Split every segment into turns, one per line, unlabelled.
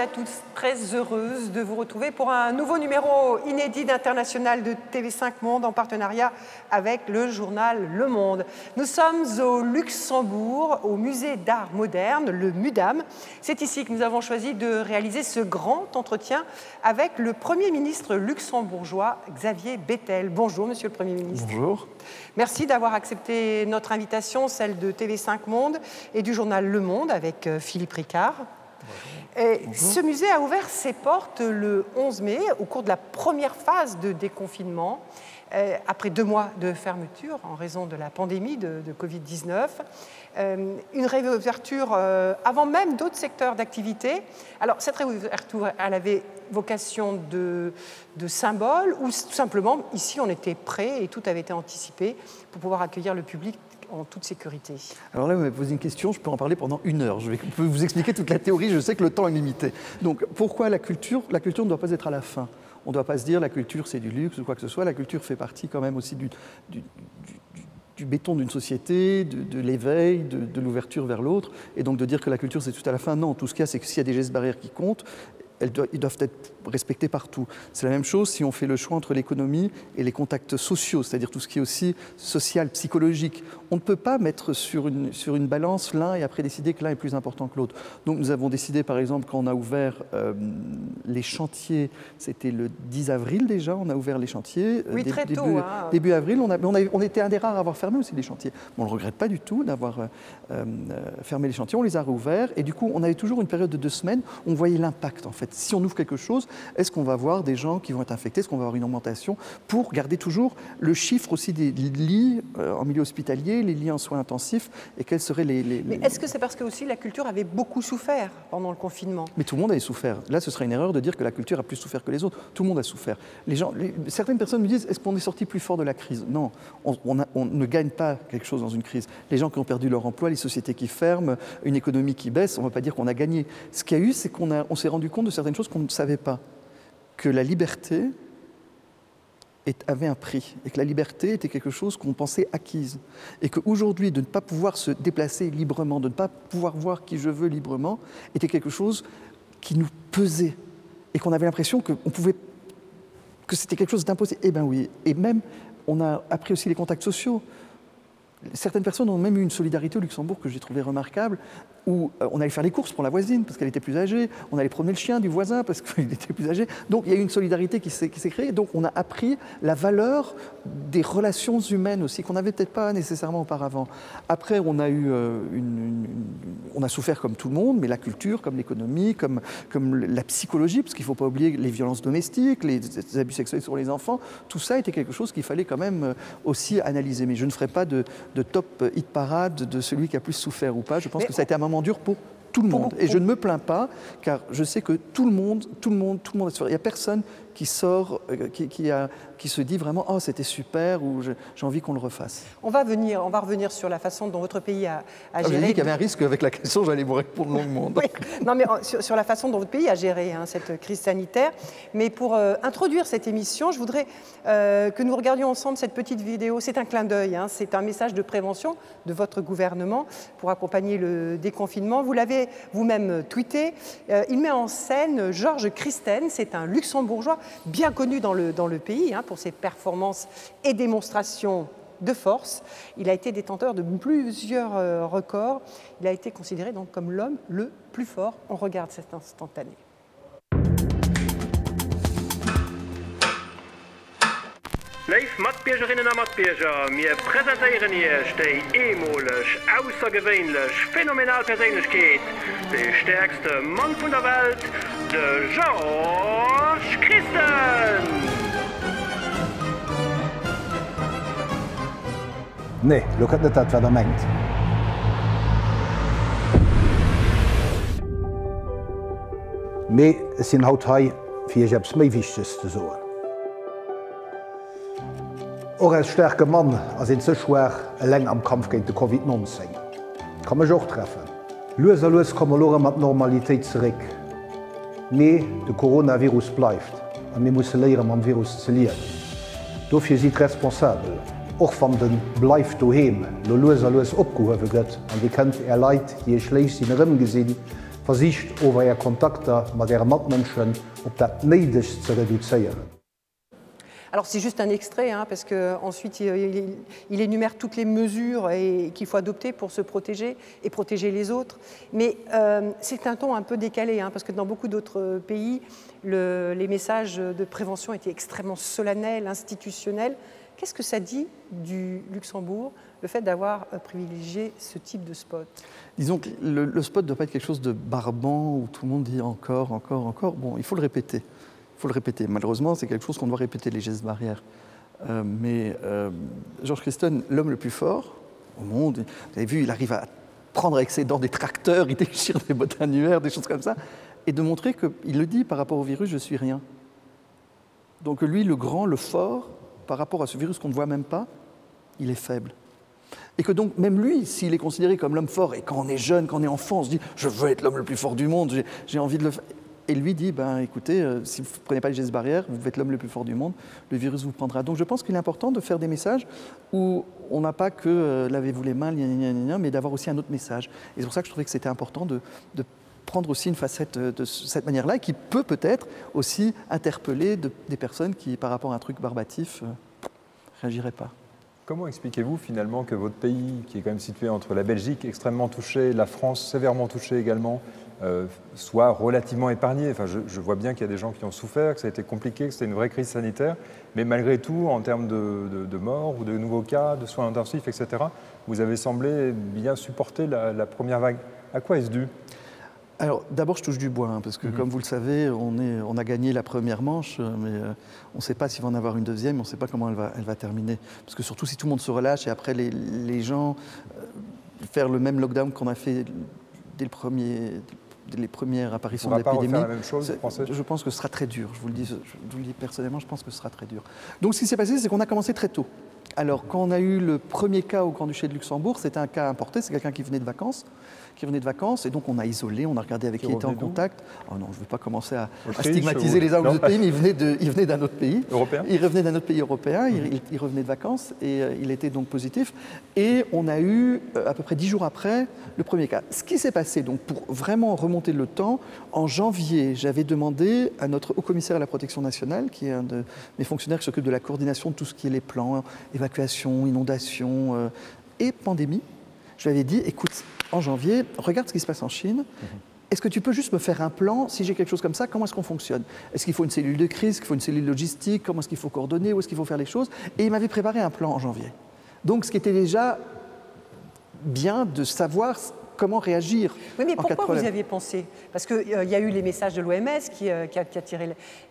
à toutes et à tous, très heureuse de vous retrouver pour un nouveau numéro inédit d'International de TV5 Monde en partenariat avec le journal Le Monde. Nous sommes au Luxembourg, au musée d'art moderne, le MUDAM. C'est ici que nous avons choisi de réaliser ce grand entretien avec le Premier ministre luxembourgeois Xavier Bettel. Bonjour Monsieur le Premier ministre.
Bonjour.
Merci d'avoir accepté notre invitation, celle de TV5 Monde et du journal Le Monde avec euh, Philippe Ricard. Et ce musée a ouvert ses portes le 11 mai au cours de la première phase de déconfinement, euh, après deux mois de fermeture en raison de la pandémie de, de Covid-19. Euh, une réouverture euh, avant même d'autres secteurs d'activité. Alors cette réouverture, elle avait vocation de, de symbole ou tout simplement, ici on était prêt et tout avait été anticipé pour pouvoir accueillir le public en toute sécurité
Alors là, vous m'avez posé une question, je peux en parler pendant une heure. Je peux vous expliquer toute la théorie, je sais que le temps est limité. Donc pourquoi la culture La culture ne doit pas être à la fin? On ne doit pas se dire la culture c'est du luxe ou quoi que ce soit. La culture fait partie quand même aussi du, du, béton d'une société, de, l'éveil, de, de l'ouverture vers l'autre. Et donc de dire que la culture c'est tout à la fin, non. Tout ce qu'il y a, c'est que s'il y a des gestes barrières qui comptent, elles doivent, ils doivent être respectés partout. C'est la même chose si on fait le choix entre l'économie et les contacts sociaux, c'est-à-dire tout ce qui est aussi social, psychologique. On ne peut pas mettre sur une, sur une balance l'un et après décider que l'un est plus important que l'autre. Donc nous avons décidé par exemple quand on a ouvert euh, les chantiers, c'était le 10 avril déjà, on a ouvert les chantiers.
Oui,
dé,
très
début,
tôt. Hein.
Début avril, on, a, on, a, on était un des rares à avoir fermé aussi les chantiers. Bon, on ne regrette pas du tout d'avoir euh, euh, fermé les chantiers, on les a rouverts et du coup on avait toujours une période de deux semaines, on voyait l'impact en fait. Si on ouvre quelque chose, est-ce qu'on va voir des gens qui vont être infectés, est-ce qu'on va avoir une augmentation pour garder toujours le chiffre aussi des lits euh, en milieu hospitalier, les lits en soins intensifs et quels seraient les. les
Mais est-ce que c'est parce que aussi la culture avait beaucoup souffert pendant le confinement?
Mais tout le monde avait souffert. Là, ce serait une erreur de dire que la culture a plus souffert que les autres. Tout le monde a souffert. Les gens, les, certaines personnes me disent est-ce qu'on est sorti plus fort de la crise? Non, on, on, a, on ne gagne pas quelque chose dans une crise. Les gens qui ont perdu leur emploi, les sociétés qui ferment, une économie qui baisse, on ne va pas dire qu'on a gagné. Ce qu'il y a eu, c'est qu'on on s'est rendu compte de certaines choses qu'on ne savait pas que la liberté avait un prix et que la liberté était quelque chose qu'on pensait acquise et qu'aujourd'hui de ne pas pouvoir se déplacer librement, de ne pas pouvoir voir qui je veux librement était quelque chose qui nous pesait et qu'on avait l'impression que que c'était quelque chose d'impossible. Eh bien oui, et même on a appris aussi les contacts sociaux. Certaines personnes ont même eu une solidarité au Luxembourg que j'ai trouvé remarquable, où euh, on allait faire les courses pour la voisine parce qu'elle était plus âgée, on allait promener le chien du voisin parce qu'il était plus âgé. Donc il y a eu une solidarité qui s'est créée. Donc on a appris la valeur des relations humaines aussi qu'on n'avait peut-être pas nécessairement auparavant. Après, on a eu euh, une, une, on a souffert comme tout le monde, mais la culture, comme l'économie, comme, comme la psychologie, parce qu'il ne faut pas oublier les violences domestiques, les, les abus sexuels sur les enfants, tout ça était quelque chose qu'il fallait quand même euh, aussi analyser. Mais je ne ferai pas de, de top hit parade de celui qui a plus souffert ou pas. Je pense mais que ça a été un moment dur pour tout le monde. Et je ne me plains pas, car je sais que tout le monde, tout le monde, tout le monde. Il n'y a personne qui sort, euh, qui, qui, a, qui se dit vraiment oh c'était super ou j'ai envie qu'on le refasse.
On va venir, on va revenir sur la façon dont votre pays a, a géré.
Ah, dit qu'il y avait un risque avec la question, j'allais vous répondre longuement.
oui. Non mais sur, sur la façon dont votre pays a géré hein, cette crise sanitaire. Mais pour euh, introduire cette émission, je voudrais euh, que nous regardions ensemble cette petite vidéo. C'est un clin d'œil, hein, c'est un message de prévention de votre gouvernement pour accompagner le déconfinement. Vous l'avez vous-même tweeté. Euh, il met en scène Georges Christen, c'est un luxembourgeois bien connu dans le, dans le pays hein, pour ses performances et démonstrations de force. Il a été détenteur de plusieurs euh, records. Il a été considéré donc comme l'homme le plus fort. On regarde cet instantané.
Leif matbiergerinnen a matbierger mir präsentéieren hier stei emolech aussergewéinlech phänomenal Perélechkeet de stärkste Mann vun der Welt de George Christen.
Nee, lo kat net dat wat er menggt. Mei sinn haut hai fir jeps méi wichtes te soen. Och als sterke Mann ass en zechwer e leng am Kampf géint de COVID-19. Kan me joch treffen. Loser loes kommmer lore mat Normalitéit zerik, mé de Coronavirus bleifft, an mé muss léieren am Virus zelieren. Dofir si responsabel, och van den bleif do heem, lo loes a loes opgehowe gëtt, an wie kënnt er Leiit hie schleich sinn Rëm gesinn, versicht over er Kontakter mat der Matmenschen op dat neidech ze reduzéieren.
Alors c'est juste un extrait, hein, parce qu'ensuite il, il, énumère toutes les mesures qu'il faut adopter pour se protéger et protéger les autres. Mais euh, c'est un ton un peu décalé, hein, parce que dans beaucoup d'autres pays, le, les messages de prévention étaient extrêmement solennels, institutionnels. Qu'est-ce que ça dit du Luxembourg, le fait d'avoir euh, privilégié ce type de spot?
Disons que le, le spot ne doit pas être quelque chose de barbant où tout le monde dit encore, encore, encore. Bon, il faut le répéter faut le répéter. Malheureusement, c'est quelque chose qu'on doit répéter les gestes barrières. Euh, mais euh, Georges Christon, l'homme le plus fort au monde, vous avez vu, il arrive à prendre avec ses dents des tracteurs, il déchire des bottes annuaires, des choses comme ça, et de montrer qu'il le dit par rapport au virus, je suis rien. Donc lui, le grand, le fort, par rapport à ce virus qu'on ne voit même pas, il est faible. Et que donc même lui, s'il est considéré comme l'homme fort, et quand on est jeune, quand on est enfant, on se dit je veux être l'homme le plus fort du monde, j'ai envie de le faire et lui dit ben, écoutez, euh, si vous ne prenez pas les gestes barrières, vous êtes l'homme le plus fort du monde, le virus vous prendra. Donc je pense qu'il est important de faire des messages où on n'a pas que euh, lavez-vous les mains, mais d'avoir aussi un autre message. Et c'est pour ça que je trouvais que c'était important de, prendre aussi une facette euh, de cette manière-là qui peut peut-être aussi interpeller de, des personnes qui, par rapport à un truc barbatif, euh, réagiraient pas.
Comment expliquez-vous finalement que votre pays, qui est quand même situé entre la Belgique extrêmement touchée, la France sévèrement touchée également, euh, soit relativement épargné. Enfin, je, je vois bien qu'il y a des gens qui ont souffert, que ça a été compliqué, que c'était une vraie crise sanitaire, mais malgré tout, en termes de, de, de morts ou de nouveaux cas, de soins intensifs, etc., vous avez semblé bien supporter la, la première vague. À quoi est-ce dû?
Alors d'abord je touche du bois hein, parce que mmh. comme vous le savez on, est, on a gagné la première manche mais euh, on ne sait pas s'il va en avoir une deuxième on ne sait pas comment elle va, elle va terminer parce que surtout si tout le monde se relâche et après les, les gens euh, faire le même lockdown qu'on a fait dès le premier les premières apparitions de l'épidémie je pense que ce sera très dur je vous le dis je vous le dis personnellement je pense que ce sera très dur. Donc ce qui s'est passé c'est qu'on a commencé très tôt. Alors quand on a eu le premier cas au grand duché de luxembourg c'était un cas importé c'est quelqu'un qui venait de vacances qui venait de vacances et donc on a isolé on a regardé avec qui, qui était en contact. Oh non je ne veux pas commencer à, à stigmatiser ou... les uns ou pays mais il venait d'un autre pays.
Européen.
Il revenait d'un autre pays européen mmh. il, il revenait de vacances et euh, il était donc positif. Et on a eu euh, à peu près dix jours après le premier cas. Ce qui s'est passé donc pour vraiment remonter le temps en janvier j'avais demandé à notre haut commissaire à la protection nationale qui est un de mes fonctionnaires qui s'occupe de la coordination de tout ce qui est les plans évacuation inondation euh, et pandémie je lui avais dit écoute en janvier, regarde ce qui se passe en Chine. -hmm. Est-ce que tu peux juste me faire un plan si j'ai quelque chose comme ça, comment est-ce qu'on fonctionne? Est-ce qu'il faut une cellule de crise, qu'il faut une cellule logistique, comment est-ce qu'il faut coordonner, où est-ce qu'il faut faire les choses? Et il m'avait préparé un plan en janvier. Donc ce qui était déjà bien de savoir comment réagir.
Oui, mais pourquoi vous y aviez pensé? Parce qu'il euh, y a eu les messages de l'OMS qui, euh, qui, qui,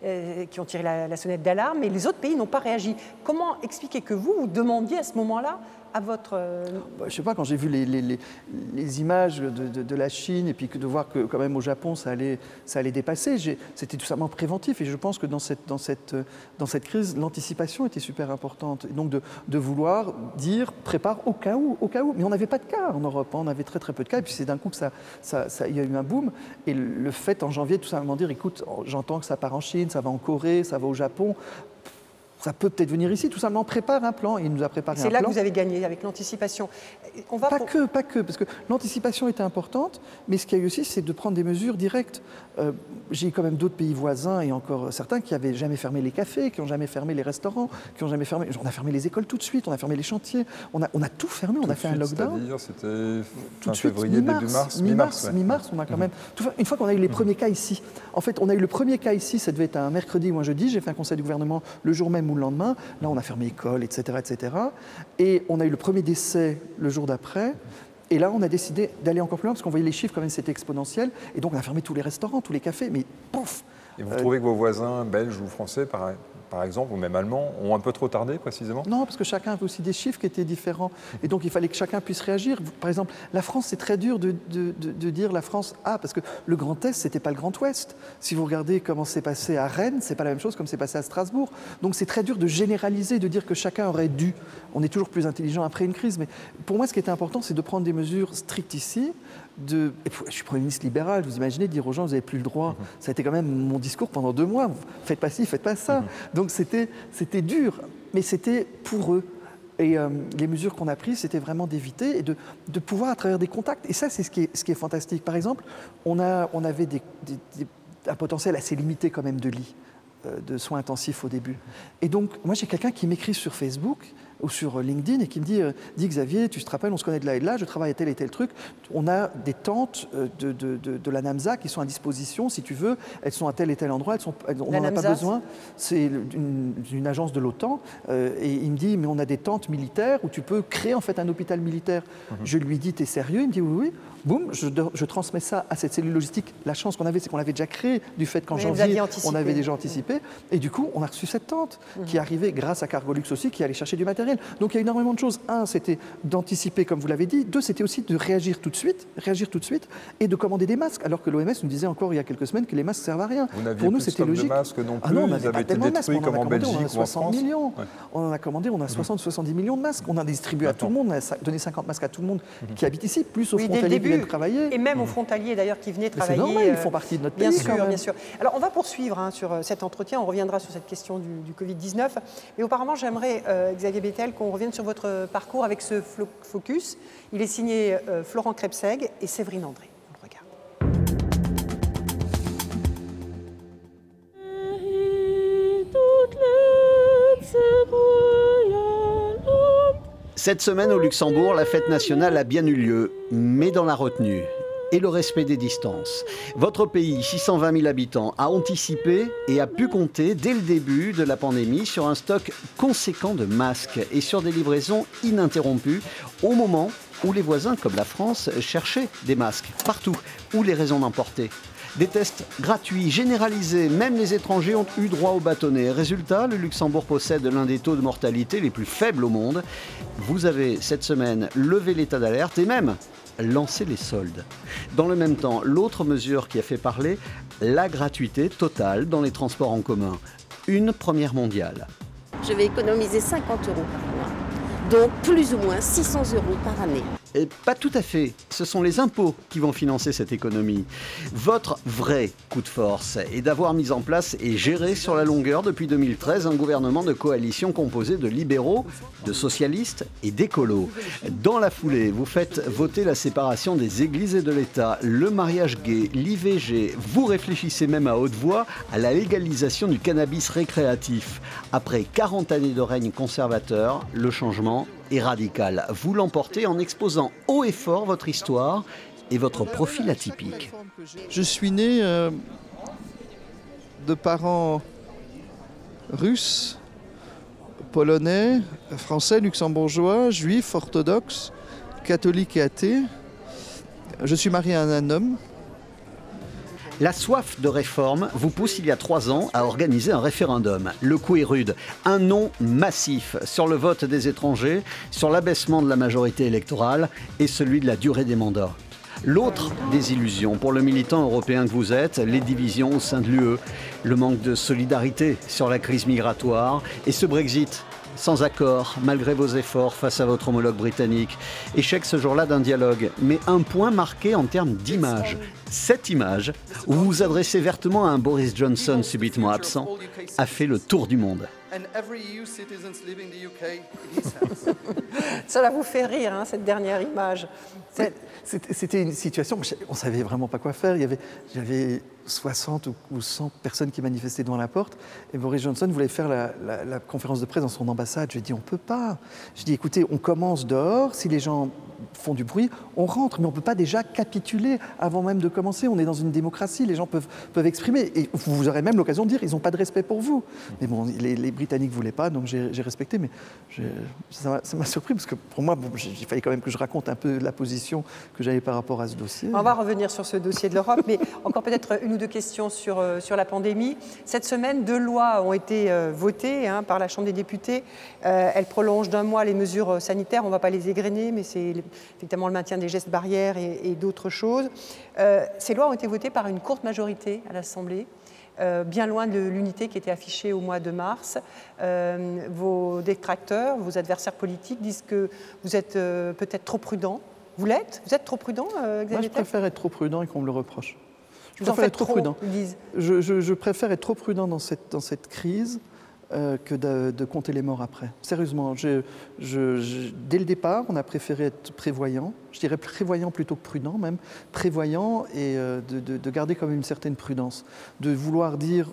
euh, qui ont tiré la, la sonnette d'alarme, mais les autres pays n'ont pas réagi. Comment expliquer que vous, vous demandiez à ce moment-là à votre
euh, bah, je sais pas quand j'ai vu les, images de, la chine et puis de voir que quand même au japon ça allait ça allait dépasser c'était tout simplement préventif et je pense que dans cette crise l'anticipation était super importante. Et donc de, vouloir dire prépare au cas où au cas où. Mais on n'avait pas de cas en europe on avait très très peu de cas et puis c'est d'un coup que y a eu un boom. Et le fait en janvier tout simplement dire écoute j'entends que ça part en chine ça va en corée ça va au japon ça peut peut-être venir ici. Tout simplement prépare un plan. Il nous a préparé
c'est là plan. que vous avez gagné avec l'anticipation.
On va pas pour... que pas que parce que l'anticipation était importante mais ce qu'il y a eu aussi c'est de prendre des mesures directes euh, j'ai quand même d'autres pays voisins et encore certains qui avaient jamais fermé les cafés qui ont jamais fermé les restaurants qui ont jamais fermé on a fermé les écoles tout de suite on a fermé les chantiers on a on a tout fermé
tout
on a fait
suite,
un lockdown
tout de suite mi mars
mi mars mi mars on a quand même tout, une fois qu'on a eu les premiers cas ici en fait on a eu le premier cas ici ça devait être un mercredi ou un jeudi j'ai fait un conseil du gouvernement le jour même ou le lendemain. Là on a fermé l'école etc etc et on a eu le premier décès le jour d'après et là on a décidé d'aller encore plus loin parce qu'on voyait les chiffres quand même c'était exponentiel. Et donc on a fermé tous les restaurants tous les cafés mais pouf
et vous euh, trouvez que vos voisins belges ou français par exemple, ou même allemands, ont un peu trop tardé précisément?
Non, parce que chacun avait aussi des chiffres qui étaient différents. Et donc il fallait que chacun puisse réagir. Par exemple, la France, c'est très dur de, de, de, de dire la France A, ah, parce que le Grand Est, ce n'était pas le Grand Ouest. Si vous regardez comment c'est passé à Rennes, ce n'est pas la même chose comme c'est passé à Strasbourg. Donc c'est très dur de généraliser, de dire que chacun aurait dû. On est toujours plus intelligent après une crise. Mais pour moi, ce qui était important, c'est de prendre des mesures strictes ici, de je suis premier ministre libéral vous imaginez dire aux gens vous n'avez plus le droit mmh. ça a été quand même mon discours pendant deux mois faites pas ci faites pas ça mmh. donc c'était c'était dur mais c'était pour eux Et euh, les mesures qu'on a prises, c'était vraiment d'éviter et de, de, pouvoir à travers des contacts. Et ça, c'est ce, ce, qui est fantastique. Par exemple, on, a, on avait des, des, des, un potentiel assez limité quand même de lits euh, de soins intensifs au début. Et donc, moi, j'ai quelqu'un qui m'écrit sur Facebook ou sur LinkedIn et qui me dit euh, Dis Xavier, tu te rappelles, on se connaît de là et de là, je travaille à tel et tel truc. On a des tentes euh, de, de, de, de la NAMSA qui sont à disposition, si tu veux. Elles sont à tel et tel endroit, elles sont, elles, on n'en a pas besoin. C'est une, une, agence de l'OTAN. Euh, et il me dit Mais on a des tentes militaires où tu peux créer en fait un hôpital militaire. Mm -hmm. Je lui dis T'es sérieux? Il me dit Oui, oui. Boum, je, je, transmets ça à cette cellule logistique. La chance qu'on avait, c'est qu'on l'avait déjà créé du fait qu'en janvier, on avait déjà anticipé. Et du coup, on a reçu cette tente mmh. qui arrivait grâce à Cargolux aussi, qui allait chercher du matériel. Donc il y a énormément de choses. Un, c'était d'anticiper, comme vous l'avez dit. Deux, c'était aussi de réagir tout de suite, réagir tout de suite, et de commander des masques. Alors que l'OMS nous disait encore il y a quelques semaines que les masques servent à rien.
Pour nous, c'était logique. De masques non plus. Ah non, on
avait
pas tellement de masques.
On en a commandé,
on
a 60 millions. Ouais. On en a commandé, on a 60-70 millions de masques. On a distribué à tout le monde, on a donné 50 masques à tout le monde
Mhm.
qui habite ici, plus aux
oui,
frontaliers qui viennent travailler.
Et même aux frontaliers d'ailleurs qui venaient travailler.
C'est normal, ils font partie de notre
bien
pays.
Sûr, bien sûr. Alors on va poursuivre hein, sur euh, cet entretien, on reviendra sur cette question du, du Covid-19. Mais auparavant, j'aimerais, euh, Xavier Qu'on revienne sur votre parcours avec ce focus. Il est signé euh, Florent Krebseg et Séverine André. On le regarde.
Cette semaine au Luxembourg, la fête nationale a bien eu lieu, mais dans la retenue et le respect des distances. Votre pays, 620 000 habitants, a anticipé et a pu compter dès le début de la pandémie sur un stock conséquent de masques et sur des livraisons ininterrompues au moment où les voisins, comme la France, cherchaient des masques partout où les raisons d'emporter. Des tests gratuits, généralisés, même les étrangers ont eu droit au bâtonnet. Résultat, le Luxembourg possède l'un des taux de mortalité les plus faibles au monde. Vous avez cette semaine levé l'état d'alerte et même lancé les soldes. Dans le même temps, l'autre mesure qui a fait parler, la gratuité totale dans les transports en commun. Une première mondiale.
Je vais économiser 50 euros par mois, donc plus ou moins 600 euros par année.
Pas tout à fait. Ce sont les impôts qui vont financer cette économie. Votre vrai coup de force est d'avoir mis en place et géré sur la longueur depuis 2013 un gouvernement de coalition composé de libéraux, de socialistes et d'écolos. Dans la foulée, vous faites voter la séparation des églises et de l'État, le mariage gay, l'IVG. Vous réfléchissez même à haute voix à la légalisation du cannabis récréatif. Après 40 années de règne conservateur, le changement est radical. Vous l'emportez en exposant haut et fort votre histoire et votre profil atypique.
Je suis né euh, de parents russes, polonais, français, luxembourgeois, juifs, orthodoxes, catholiques et athées. Je suis marié à un homme.
La soif de réforme vous pousse il y a trois ans à organiser un référendum. Le coup est rude. Un non massif sur le vote des étrangers, sur l'abaissement de la majorité électorale et celui de la durée des mandats. L'autre désillusion pour le militant européen que vous êtes, les divisions au sein de l'UE, le manque de solidarité sur la crise migratoire et ce Brexit sans accord, malgré vos efforts face à votre homologue britannique. Échec ce jour-là d'un dialogue, mais un point marqué en termes d'image. Cette image, où vous vous adressez vertement à un Boris Johnson subitement absent, a fait le tour du monde.
Cela vous fait rire, hein, cette dernière image.
C'était une situation, on ne savait vraiment pas quoi faire. Il y avait, j'avais 60 ou 100 personnes qui manifestaient devant la porte. Et Boris Johnson voulait faire la, conférence de presse dans son ambassade. Je lui ai dit, on ne peut pas. Je dis, écoutez, on commence dehors. Si les gens font du bruit, on rentre, mais on ne peut pas déjà capituler avant même de commencer. On est dans une démocratie, les gens peuvent, peuvent exprimer. Et vous aurez même l'occasion de dire, ils n'ont pas de respect pour vous. Mais bon, les, Britanniques ne voulaient pas, donc j'ai respecté. Mais ça m'a surpris, parce que pour moi, il fallait quand même que je raconte un peu la position que j'avais par rapport à ce dossier.
On va revenir sur ce dossier de l'Europe, mais encore peut-être une ou deux questions sur, euh, sur la pandémie. Cette semaine, deux lois ont été euh, votées hein, par la Chambre des députés. Euh, elles prolongent d'un mois les mesures sanitaires. On ne va pas les égrener, mais c'est évidemment le maintien des gestes barrières et, et d'autres choses. Euh, ces lois ont été votées par une courte majorité à l'Assemblée. Euh, bien loin de l'unité qui était affichée au mois de mars. Euh, vos détracteurs, vos adversaires politiques disent que vous êtes euh, peut-être trop prudent. Vous l'êtes? Vous êtes trop prudent, Xavier
Moi, je préfère être trop prudent et qu'on me le reproche. Je
vous en
être trop,
trop
prudent.
Ils disent.
Je, je, je, préfère être trop prudent dans cette, dans cette crise euh, que de, de compter les morts après. Sérieusement, je, dès le départ, on a préféré être prévoyant, je dirais prévoyant plutôt que prudent même, prévoyant et euh, de, de, de garder quand même une certaine prudence, de vouloir dire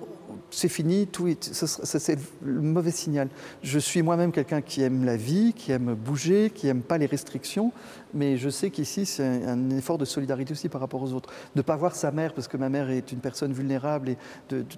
c'est fini, tout est, c'est le mauvais signal. Je suis moi-même quelqu'un qui aime la vie, qui aime bouger, qui aime pas les restrictions, mais je sais qu'ici c'est un, effort de solidarité aussi par rapport aux autres. De ne pas voir sa mère parce que ma mère est une personne vulnérable et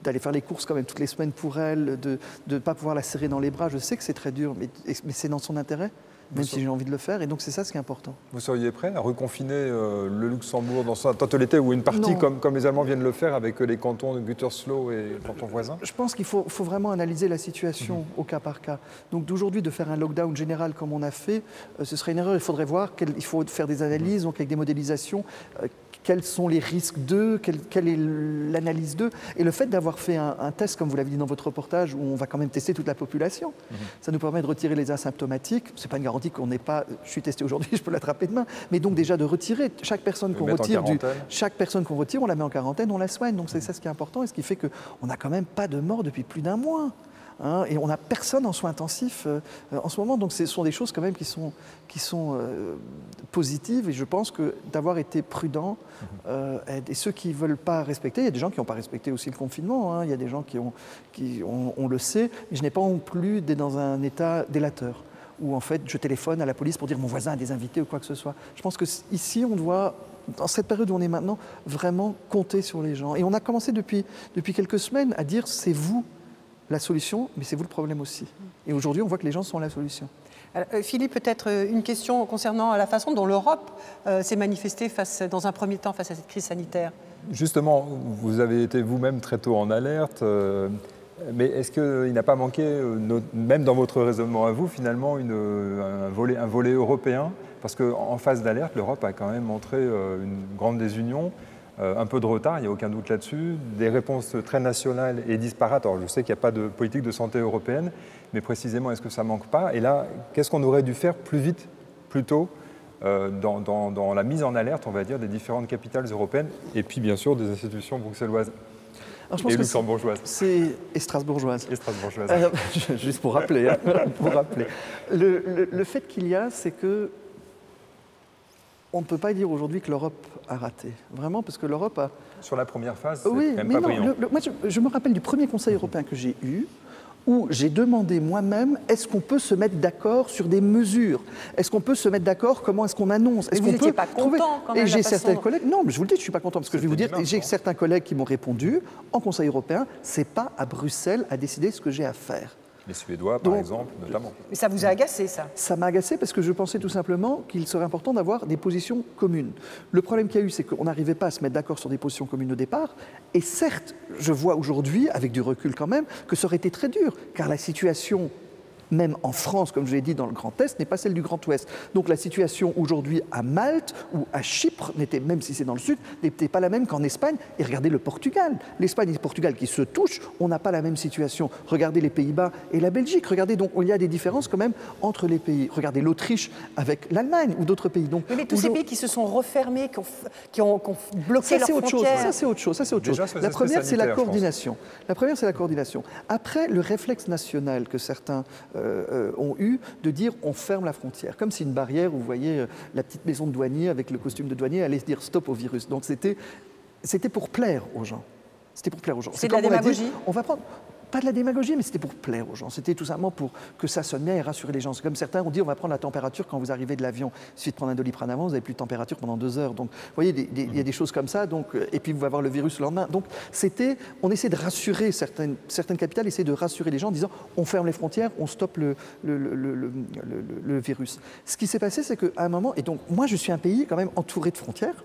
d'aller faire les courses quand même toutes les semaines pour elle, de ne pas pouvoir la serrer dans les bras, je sais que c'est très dur, mais c'est dans son intérêt même si j'ai envie de le faire. Et donc, c'est ça ce qui est important.
Vous seriez prêt à reconfiner euh, le Luxembourg dans sa totalité ou une partie comme, comme, les Allemands viennent le faire avec les cantons de Gütersloh et cantons voisins
Je pense qu'il faut, faut, vraiment analyser la situation mmh. au cas par cas. Donc, d'aujourd'hui, de faire un lockdown général comme on a fait, euh, ce serait une erreur. Il faudrait voir, quel, il faut faire des analyses, donc avec des modélisations. Euh, quels sont les risques d'eux, quelle, quelle, est l'analyse d'eux. Et le fait d'avoir fait un, un, test, comme vous l'avez dit dans votre reportage, où on va quand même tester toute la population, mmh. ça nous permet de retirer les asymptomatiques. Ce n'est pas une garantie qu'on n'ait pas, je suis testé aujourd'hui, je peux l'attraper demain, mais donc déjà de retirer chaque personne qu'on retire, du, chaque personne qu'on retire, on la met en quarantaine, on la soigne. Donc c'est ça ce qui est important et ce qui fait qu'on n'a quand même pas de mort depuis plus d'un mois. Hein, et on n'a personne en soins intensifs euh, en ce moment. Donc ce sont des choses quand même qui sont, qui sont euh, positives. Et je pense que d'avoir été prudent euh, aide. Et ceux qui ne veulent pas respecter, il y a des gens qui n'ont pas respecté aussi le confinement. Hein, il y a des gens qui ont, qui, on, on le sait, mais je n'ai pas non plus d'être dans un état délateur où en fait je téléphone à la police pour dire mon voisin a des invités ou quoi que ce soit. Je pense que ici on doit dans cette période où on est maintenant vraiment compter sur les gens et on a commencé depuis, depuis quelques semaines à dire c'est vous la solution mais c'est vous le problème aussi et aujourd'hui on voit que les gens sont la solution.
Alors, euh, Philippe, peut-être euh, une question concernant la façon dont l'Europe euh, s'est manifestée face, dans un premier temps face à cette crise sanitaire.
Justement, vous avez été vous-même très tôt en alerte. Euh, mais est-ce qu'il n'a pas manqué, euh, même dans votre raisonnement à vous, finalement, euh, un, volet, européen? Parce qu'en phase d'alerte, l'Europe a quand même montré une grande désunion, un peu de retard, il n'y a aucun doute là-dessus, des réponses très nationales et disparates. Alors je sais qu'il n'y a pas de politique de santé européenne, mais précisément, est-ce que ça ne manque pas? Et là, qu'est-ce qu'on aurait dû faire plus vite, plus tôt euh, dans, dans la mise en alerte, on va dire, des différentes capitales européennes et puis bien sûr des institutions bruxelloises?
Alors, je
et luxembourgeoises.
C'est et strasbourgeoises. Euh, juste pour rappeler. Hein, pour rappeler. Le, le, le fait qu'il y a, c'est que on ne peut pas dire aujourd'hui que l'Europe a raté. Vraiment, parce que l'Europe a...
Sur la première phase,
oui,
même
mais
pas
non,
brillant.
le, moi, je, je me rappelle du premier Conseil européen que j'ai eu, où j'ai demandé moi-même est-ce qu'on peut se mettre d'accord sur des mesures? Est-ce qu'on peut se mettre d'accord Comment est-ce qu'on annonce?
Est-ce
qu'on
peut pas
trouver...
content quand même
Et j'ai certains collègues. Non, mais je vous le dis, je suis pas content parce que je vais vous dire, j'ai certains collègues qui m'ont répondu en Conseil européen, c'est pas à Bruxelles à décider ce que j'ai à faire.
Les Suédois, par
Donc,
exemple, notamment.
Mais ça vous a agacé, ça?
Ça m'a agacé parce que je pensais tout simplement qu'il serait important d'avoir des positions communes. Le problème qu'il y a eu, c'est qu'on n'arrivait pas à se mettre d'accord sur des positions communes au départ. Et certes, je vois aujourd'hui, avec du recul quand même, que ça aurait été très dur, car la situation même en France, comme je l'ai dit dans le Grand Est, n'est pas celle du Grand Ouest. Donc la situation aujourd'hui à Malte ou à Chypre, n'était, même si c'est dans le Sud, n'était pas la même qu'en Espagne. Et regardez le Portugal. L'Espagne et le Portugal qui se touchent, on n'a pas la même situation. Regardez les Pays-Bas et la Belgique. Regardez donc, il y a des différences quand même entre les pays. Regardez l'Autriche avec l'Allemagne ou d'autres pays. Donc,
Oui, mais tous ces pays qui se sont refermés, qui ont, f- qui ont, qui ont bloqué
ça
leurs
chose.
frontières.
Ça c'est autre chose. Ça c'est autre
Déjà
chose. La première c'est la coordination. La première c'est la coordination. Après le réflexe national que certains euh, euh, ont eu de dire on ferme la frontière, comme si une barrière. Vous voyez euh, la petite maison de douanier avec le costume de douanier allait se dire stop au virus. Donc c'était pour plaire aux gens. C'était pour plaire aux gens.
C'est de la
comme on a dit,
démagogie
On va prendre pas de la démagogie, mais c'était pour plaire aux gens. C'était tout simplement pour que ça sonne bien et rassurer les gens. C'est comme certains ont dit, on va prendre la température quand vous arrivez de l'avion. Il suffit de prendre un doliprane avant, vous n'avez plus de température pendant deux heures. Donc, vous voyez, il y a des choses comme ça. Donc, euh, et puis, vous avoir le virus le lendemain. Donc, c'était, on essaie de rassurer certaines, certaines capitales, essayer de rassurer les gens en disant, on ferme les frontières, on stoppe le, le- le- le virus. Ce qui s'est passé, c'est qu'à un moment, et donc, moi, je suis un pays quand même entouré de frontières.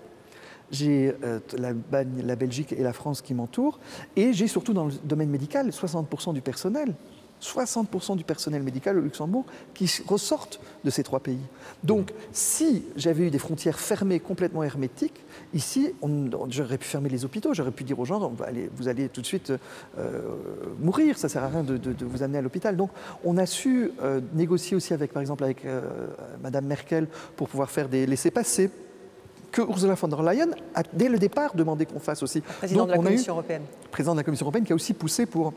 J'ai euh, la, Belgique et la France qui m'entourent. Et j'ai surtout dans le domaine médical 60% du personnel. 60% du personnel médical au Luxembourg qui ressortent de ces trois pays. Donc, si j'avais eu des frontières fermées, complètement hermétiques, ici, j'aurais pu fermer les hôpitaux, j'aurais pu dire aux gens, vous allez tout de suite euh, mourir, ça ne sert à rien de, vous amener à l'hôpital. Donc, on a su euh, négocier aussi avec, par exemple, avec Madame Merkel pour pouvoir faire des laissés-passer que Ursula von der Leyen a dès le départ demandé qu'on fasse aussi.
Président
Donc,
de la
eu-
Commission européenne.
président de la Commission européenne qui a aussi poussé pour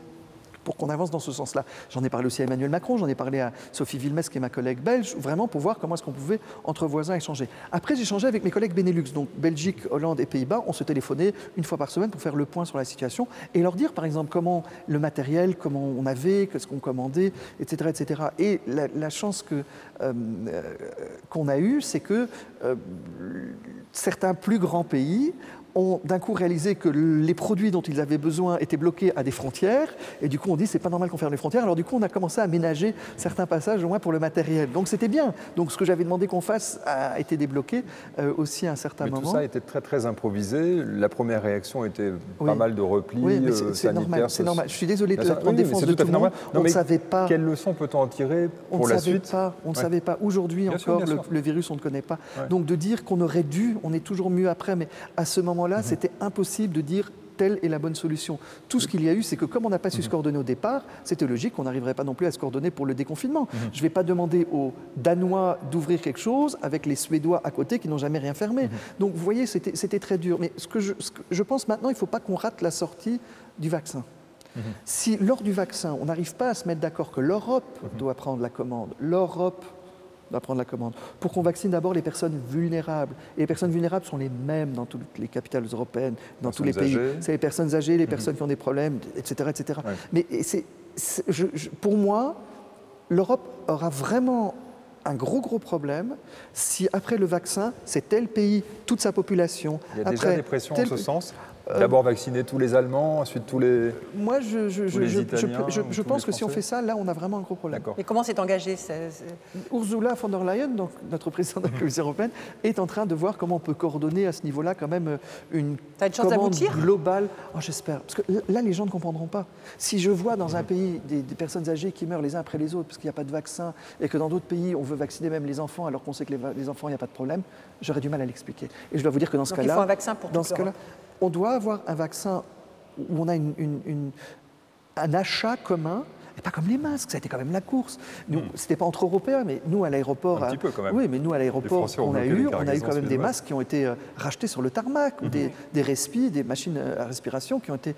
pour qu'on avance dans ce sens-là. J'en ai parlé aussi à Emmanuel Macron, j'en ai parlé à Sophie Villemès, qui est ma collègue belge, vraiment pour voir comment est-ce qu'on pouvait, entre voisins, échanger. Après, échangé avec mes collègues Benelux, donc Belgique, Hollande et Pays-Bas. On se téléphonait une fois par semaine pour faire le point sur la situation et leur dire, par exemple, comment le matériel, comment on avait, qu'est-ce qu'on commandait, etc. etc. Et la, la chance que, euh, euh, qu'on a eue, c'est que euh, certains plus grands pays ont d'un coup réalisé que les produits dont ils avaient besoin étaient bloqués à des frontières et du coup on dit c'est pas normal qu'on ferme les frontières alors du coup on a commencé à aménager certains passages au moins pour le matériel donc c'était bien donc ce que j'avais demandé qu'on fasse a été débloqué euh, aussi à un certain
Mais
moment
tout ça a été très très improvisé la première réaction était
Oui.
pas mal de replis
oui mais
euh,
c'est- normal c'est normal je suis désolé de
sûr.
prendre
Oui,
défense de
tout
le monde.
Non,
on ne savait pas
quelle leçon peut-on en tirer
on
pour
ne
la
savait
suite
pas, on ne
Ouais.
savait pas. Aujourd'hui
sûr,
encore, le, virus, on ne connaît pas.
Ouais.
Donc de dire qu'on aurait dû, on est toujours mieux après, mais à ce moment-là,
Mhm.
c'était impossible de dire telle est la bonne solution. Tout ce qu'il y a eu, c'est que comme on n'a pas su
Mhm.
se coordonner au départ, c'était logique qu'on n'arriverait pas non plus à se coordonner pour le déconfinement.
Mhm.
Je ne vais pas demander aux Danois d'ouvrir quelque chose avec les Suédois à côté qui n'ont jamais rien fermé. Donc vous voyez, c'était très dur. Mais ce que je, ce que je pense maintenant, il ne faut pas qu'on rate la sortie du vaccin. Si lors du vaccin, on n'arrive pas à se mettre d'accord que l'Europe doit prendre la commande, l'Europe prendre la commande, pour qu'on vaccine d'abord les personnes vulnérables. Et les personnes vulnérables sont les mêmes dans toutes les capitales européennes, dans tous les pays. C'est les personnes âgées, les personnes qui ont des problèmes, etc. etc.
Ouais.
Mais et c'est, c'est- je- je- pour moi, l'Europe aura vraiment un gros gros problème si après le vaccin, c'est tel pays, toute sa population.
il y a déjà des pressions en ce sens D'abord vacciner tous les Allemands, ensuite tous les.
Moi, je, je, je,
les
je- je-
Italiens,
je- pense que si on fait ça, là, on a vraiment un gros problème.
D'accord.
Mais comment s'est engagé ce- ce-
Ursula von der Leyen, donc notre présidente de la Commission européenne, est en train de voir comment on peut coordonner à ce niveau-là quand même euh, une
T'as une chance
commande
d'aboutir?
globale. Oh, J'espère. Parce que là, les gens ne comprendront pas. Si je vois dans un pays des, des personnes âgées qui meurent les uns après les autres parce qu'il n'y a pas de vaccin et que dans d'autres pays, on veut vacciner même les enfants alors qu'on sait que les, enfants, il n'y a pas de problème, j'aurais du mal à l'expliquer. Et je dois vous dire que dans ce
Donc il
cas-là,
faut un vaccin pour
dans ce cas-là. On doit avoir un vaccin où on a une- une- une- un achat commun. Et pas comme les masques, ça a été quand même la course. Nous, c'était pas entre Européens, mais nous à l'aéroport.
Un
à-
petit peu, quand même.
Oui, mais nous à l'aéroport, on a eu, on a eu quand même des masques qui ont été euh, rachetés sur le tarmac, ou des, des respis, des machines à respiration qui ont été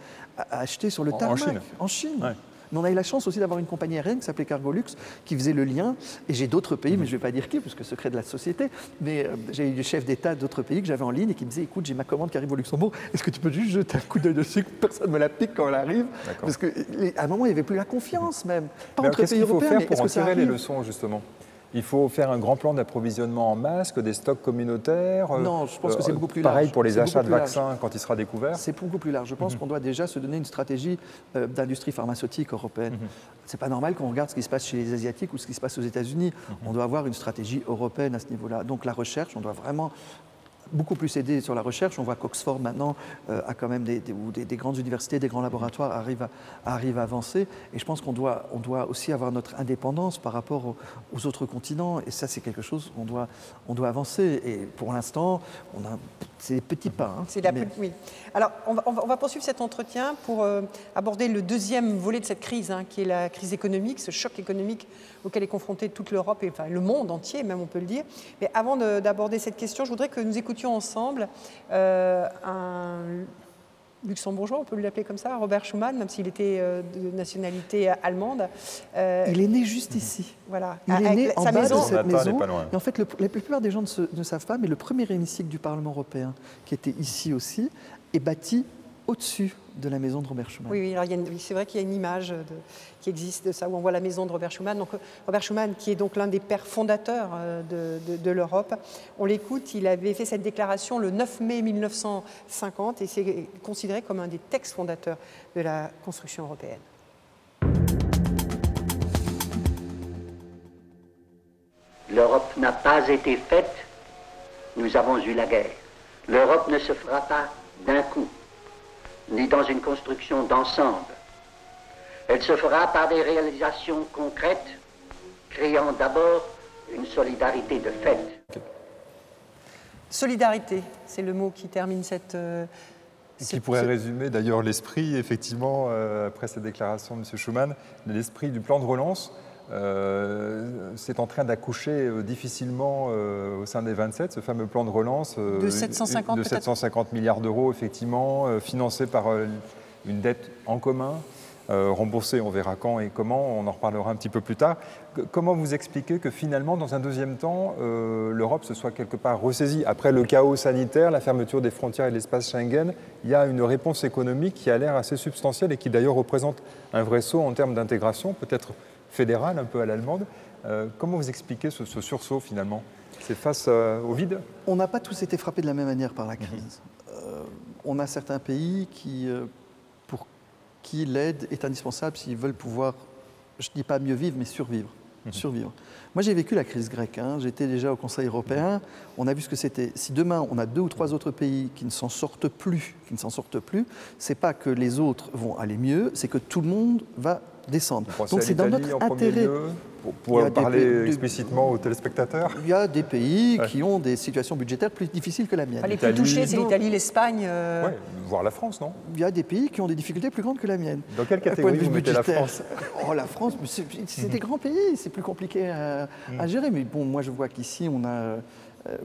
achetées sur le
En- en
tarmac.
Chine.
En Chine.
Ouais.
Mais on a eu la chance aussi d'avoir une compagnie aérienne qui s'appelait Cargolux, qui faisait le lien. Et j'ai d'autres pays, mais je ne vais pas dire qui, parce que secret de la société. Mais euh, j'ai eu des chefs d'État d'autres pays que j'avais en ligne et qui me disaient Écoute, j'ai ma commande qui arrive au Luxembourg. Est-ce que tu peux juste jeter un coup d'œil dessus que personne ne me la pique quand elle arrive? Parce qu'à un moment, il n'y avait plus la confiance même. Pas
Mais
entre
Qu'est-ce
pays
qu'il faut
européens,
faire
mais
pour
est-ce que ça
les leçons, justement? Il faut faire un grand plan d'approvisionnement en masques, des stocks communautaires euh,
Non, je pense que c'est beaucoup plus
Pareil
large.
pour les achats de
large.
vaccins quand il sera découvert.
C'est beaucoup plus large. Je
Mhm.
pense qu'on doit déjà se donner une stratégie euh, d'industrie pharmaceutique européenne.
Mhm.
C'est pas normal qu'on regarde ce qui se passe chez les Asiatiques ou ce qui se passe aux États-Unis.
Mhm.
On doit avoir une stratégie européenne à ce niveau-là. Donc la recherche, on doit vraiment beaucoup plus aider sur la recherche. On voit qu'Oxford maintenant euh, a quand même des, des- grandes universités, des grands laboratoires arrivent à, à avancer. Et je pense qu'on doit, on doit aussi avoir notre indépendance par rapport aux, aux autres continents. Et ça, c'est quelque chose qu'on doit, on doit avancer. Et pour l'instant, on a, c'est des petits pas. hein.
C'est la
Mais-
plus- oui. Alors, on va, on poursuivre cet entretien pour euh, aborder le deuxième volet de cette crise, hein, qui est la crise économique, ce choc économique auquel est confrontée toute l'Europe et enfin, le monde entier, même on peut le dire. Mais avant de- d'aborder cette question, je voudrais que nous écoutions ensemble euh, un luxembourgeois, on peut l'appeler comme ça, Robert Schuman, même s'il était euh, de nationalité allemande. Euh,
Il est né juste ici.
voilà.
Il est né en
sa
bas
maison,
de cette maison. Et en fait, le- la plupart des gens ne, se- ne savent pas, mais le premier hémicycle du Parlement européen, qui était ici aussi, est bâti au-dessus de la maison de Robert Schuman.
Oui, oui, alors il y a une- oui, c'est vrai qu'il y a une image de- qui existe de ça, où on voit la maison de Robert Schuman. Donc, euh, Robert Schuman, qui est donc l'un des pères fondateurs euh, de, de- de l'Europe, on l'écoute, il avait fait cette déclaration le 9 mai 1950 et c'est considéré comme un des textes fondateurs de la construction européenne.
L'Europe n'a pas été faite, nous avons eu la guerre. L'Europe ne se fera pas d'un coup, ni dans une construction d'ensemble. Elle se fera par des réalisations concrètes, créant d'abord une solidarité de fait.
Solidarité, c'est le mot qui termine cette. euh,
Qui
cette-
pourrait
ce-
résumer d'ailleurs l'esprit, effectivement, euh, après cette déclaration de M. Schuman, l'esprit du plan de relance. Euh, c'est en train d'accoucher euh, difficilement euh, au sein des 27, ce fameux plan de relance euh,
De 750
de
peut-être
750 milliards d'euros, effectivement, financé par une dette en commun. remboursée. On verra quand et comment, on en reparlera un petit peu plus tard. Que- comment vous expliquez que finalement, dans un deuxième temps, l'Europe se soit quelque part ressaisie? Après le chaos sanitaire, la fermeture des frontières et de l'espace Schengen, il y a une réponse économique qui a l'air assez substantielle et qui d'ailleurs représente un vrai saut en termes d'intégration, peut-être fédérale, un peu à l'allemande. Euh, comment vous expliquez ce, ce sursaut finalement? C'est face euh, au vide?
On n'a pas tous été frappés de la même manière par la crise. Euh, on a certains pays qui, pour qui l'aide est indispensable s'ils veulent pouvoir, je ne dis pas mieux vivre, mais survivre. survivre. Moi, j'ai vécu la crise grecque. hein. J'étais déjà au Conseil européen. On a vu ce que c'était. Si demain, on a deux ou trois autres pays qui ne s'en sortent plus, qui ne s'en sortent plus, c'est pas que les autres vont aller mieux, c'est que tout le monde va Donc, c'est dans notre
en
intérêt.
lieu, pour,
des
parler
pays de-
explicitement aux téléspectateurs
Il y a des pays
Ouais.
qui ont des situations budgétaires plus difficiles que la mienne.
Ah, les plus touchés, c'est l'Italie, l'Espagne. euh,
Ouais, voire la France, non?
Il y a des pays qui ont des difficultés plus grandes que la mienne.
Dans quelle catégorie
de vue
vous mettez la
budgétaire.
France?
Oh, la France, c'est c'est des grands pays, c'est plus compliqué à, à gérer. Mais bon, moi, je vois qu'ici, on a euh,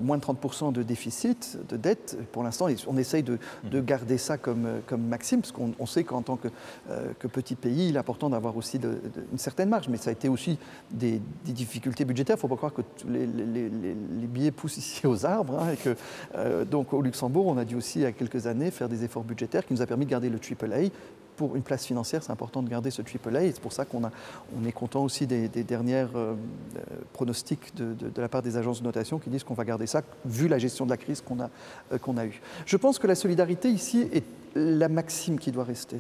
moins de 30% de déficit, de dette pour l'instant. On essaye de, de garder ça comme, euh, comme maxime, parce qu'on on sait qu'en tant que, euh, que petit pays, il est important d'avoir aussi de- de- une certaine marge. Mais ça a été aussi des, des difficultés budgétaires. Il ne faut pas croire que tous les, les- les- les- les billets poussent ici aux arbres. hein, et que, euh, donc, au Luxembourg, on a dû aussi, il y a quelques années, faire des efforts budgétaires qui nous a permis de garder le AAA pour une place financière, c'est important de garder ce AAA et c'est pour ça qu'on on est content aussi des, des dernières euh, euh, pronostics de, de- la part des agences de notation qui disent qu'on va garder ça vu la gestion de la crise qu'on a, euh, qu'on a eue. Je pense que la solidarité ici est la maxime qui doit rester.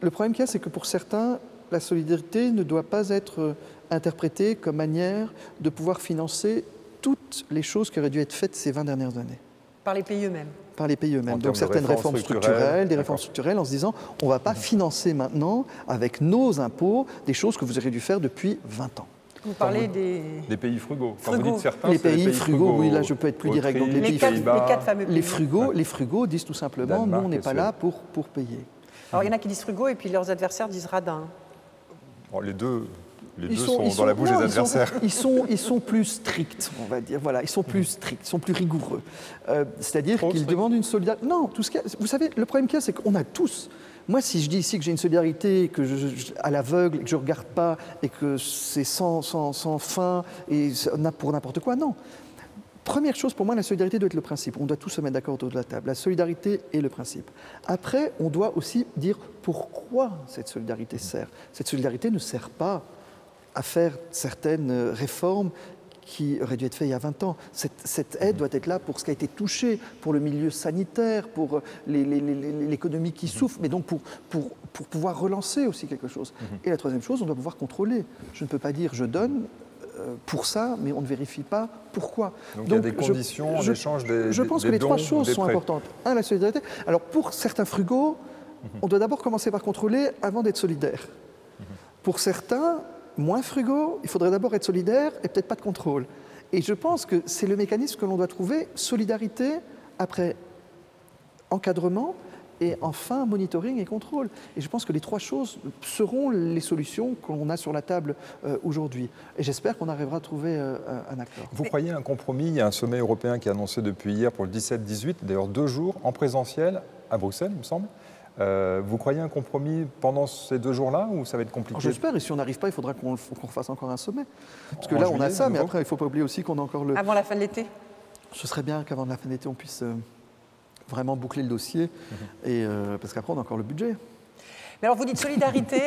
Le problème qu'il y a, c'est que pour certains, la solidarité ne doit pas être interprétée comme manière de pouvoir financer toutes les choses qui auraient dû être faites ces 20 dernières années
par les pays eux-mêmes.
Par les pays eux-mêmes. Donc certaines
réformes
réformes
structurelles,
structurelles, des réformes structurelles en se disant on ne va pas financer maintenant avec nos impôts des choses que vous auriez dû faire depuis 20 ans.
Vous parlez des,
Des pays frugaux. Quand
Frugaux.
vous dites certains,
Les pays frugaux, oui, là, je peux être plus direct. Donc, les
les, quatre,
Pays-Bas.
les quatre fameux pays.
Les frugaux, les frugaux disent tout simplement
Danemark
nous on n'est pas là pour, pour payer.
Alors il y en a qui disent frugaux et puis leurs adversaires disent radins.
Bon, les deux, les
Ils
deux
sont-
sont,
ils
dans la bouche
non,
des
ils sont-
adversaires.
Ils sont, ils sont plus stricts, on va dire. Voilà, ils sont plus stricts, ils sont plus rigoureux. Euh, C'est-à-dire qu'ils demandent une solidarité. Non, tout ce a- vous savez, le problème qu'il y a, c'est qu'on a tous. Moi, si je dis ici que j'ai une solidarité, que je, je- à l'aveugle, que je ne regarde pas, et que c'est sans, sans, sans fin, et pour n'importe quoi, non. Première chose, pour moi, la solidarité doit être le principe. On doit tous se mettre d'accord autour de la table. La solidarité est le principe. Après, on doit aussi dire pourquoi cette solidarité sert. Cette solidarité ne sert pas à faire certaines euh, réformes qui auraient dû être faites il y a 20 ans. Cette, cette aide doit être là pour ce qui a été touché, pour le milieu sanitaire, pour euh, l'économie qui souffre, mais donc pour, pour, pour pouvoir relancer aussi quelque chose. Et la troisième chose, on doit pouvoir contrôler. Je ne peux pas dire je donne euh, pour ça, mais on ne vérifie pas pourquoi.
Donc, il y a des
je-
conditions en
je-
échange des
Je pense
des
que les trois choses sont importantes. Un, la solidarité. Alors pour certains frugaux, on doit d'abord commencer par contrôler avant d'être solidaire. Pour certains, moins frugaux, il faudrait d'abord être solidaire et peut-être pas de contrôle. Et je pense que c'est le mécanisme que l'on doit trouver, solidarité, après encadrement, et enfin monitoring et contrôle. Et je pense que les trois choses seront les solutions qu'on a sur la table euh, aujourd'hui. Et j'espère qu'on arrivera à trouver euh, un accord.
Vous croyez un compromis? Il y a un sommet européen qui est annoncé depuis hier pour le 17-18, d'ailleurs deux jours en présentiel à Bruxelles, il me semble. Euh, vous croyez un compromis pendant ces deux jours-là ou ça va être compliqué
J'espère, et si on n'arrive pas, il faudra qu'on qu'on fasse encore un sommet. Parce que
En
là, on a ça, mais après, il ne faut pas oublier aussi qu'on a encore le.
Avant la fin de l'été
Ce serait bien qu'avant la fin d'été, on puisse euh, vraiment boucler le dossier, et, euh, parce qu'après, on a encore le budget.
Alors vous dites solidarité,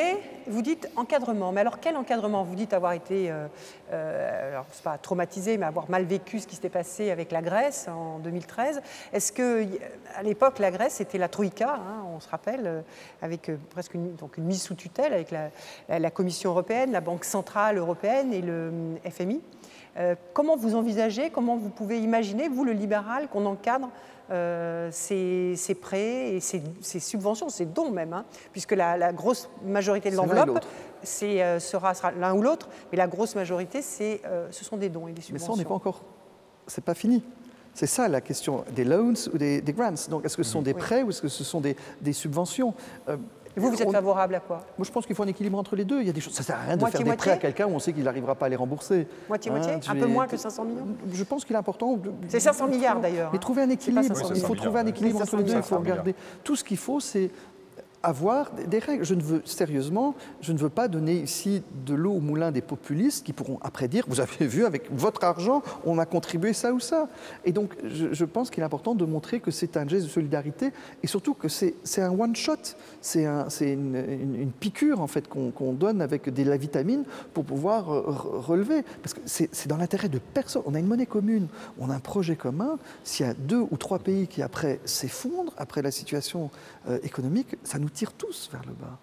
vous dites encadrement. Mais alors quel encadrement Vous dites avoir été, euh, euh, alors pas traumatisé, mais avoir mal vécu ce qui s'était passé avec la Grèce en 2013. Est-ce que y- à l'époque la Grèce était la troïka, hein, on se rappelle, euh, avec euh, presque une, mise sous tutelle avec la, Commission européenne, la Banque centrale européenne et le euh, FMI. Euh, comment vous envisagez, comment vous pouvez imaginer, vous le libéral, qu'on encadre euh, ces, ces prêts et ces, ces subventions, ces dons même, hein, puisque la, la grosse majorité de l'enveloppe euh, sera, sera l'un ou l'autre, mais la grosse majorité, c'est, ce sont des dons et des
Mais
subventions.
ça, on n'est pas encore. C'est pas fini. C'est ça la question des loans ou des, des grants. Donc, est-ce que ce sont des
Oui.
prêts ou est-ce que ce sont des, des subventions?
Et vous, vous êtes
on-
favorable à quoi?
Moi, je pense qu'il faut un équilibre entre les deux. Il y a des choses. Ça sert à rien de
Moitié,
faire des prêts à quelqu'un où on sait qu'il n'arrivera pas à les rembourser.
Moitié,
Hein,
Un peu moins que 500 millions
Je pense qu'il est important.
C'est 500 milliards, d'ailleurs,
Mais
hein.
trouver un équilibre.
500
il faut trouver un équilibre entre les deux.
500
Il faut regarder. Tout ce qu'il faut, c'est avoir des règles. Je ne veux, sérieusement, je ne veux pas donner ici de l'eau au moulin des populistes qui pourront après dire, vous avez vu, avec votre argent, on a contribué ça ou ça. Et donc, je, pense qu'il est important de montrer que c'est un geste de solidarité et surtout que c'est un one-shot, c'est un, une, une, piqûre en fait qu'on qu donne avec des, la vitamine pour pouvoir relever. Parce que c'est dans l'intérêt de personne. On a une monnaie commune, on a un projet commun. S'il y a deux ou trois pays qui après s'effondrent, après la situation euh, économique, ça nous tire tous vers le bas.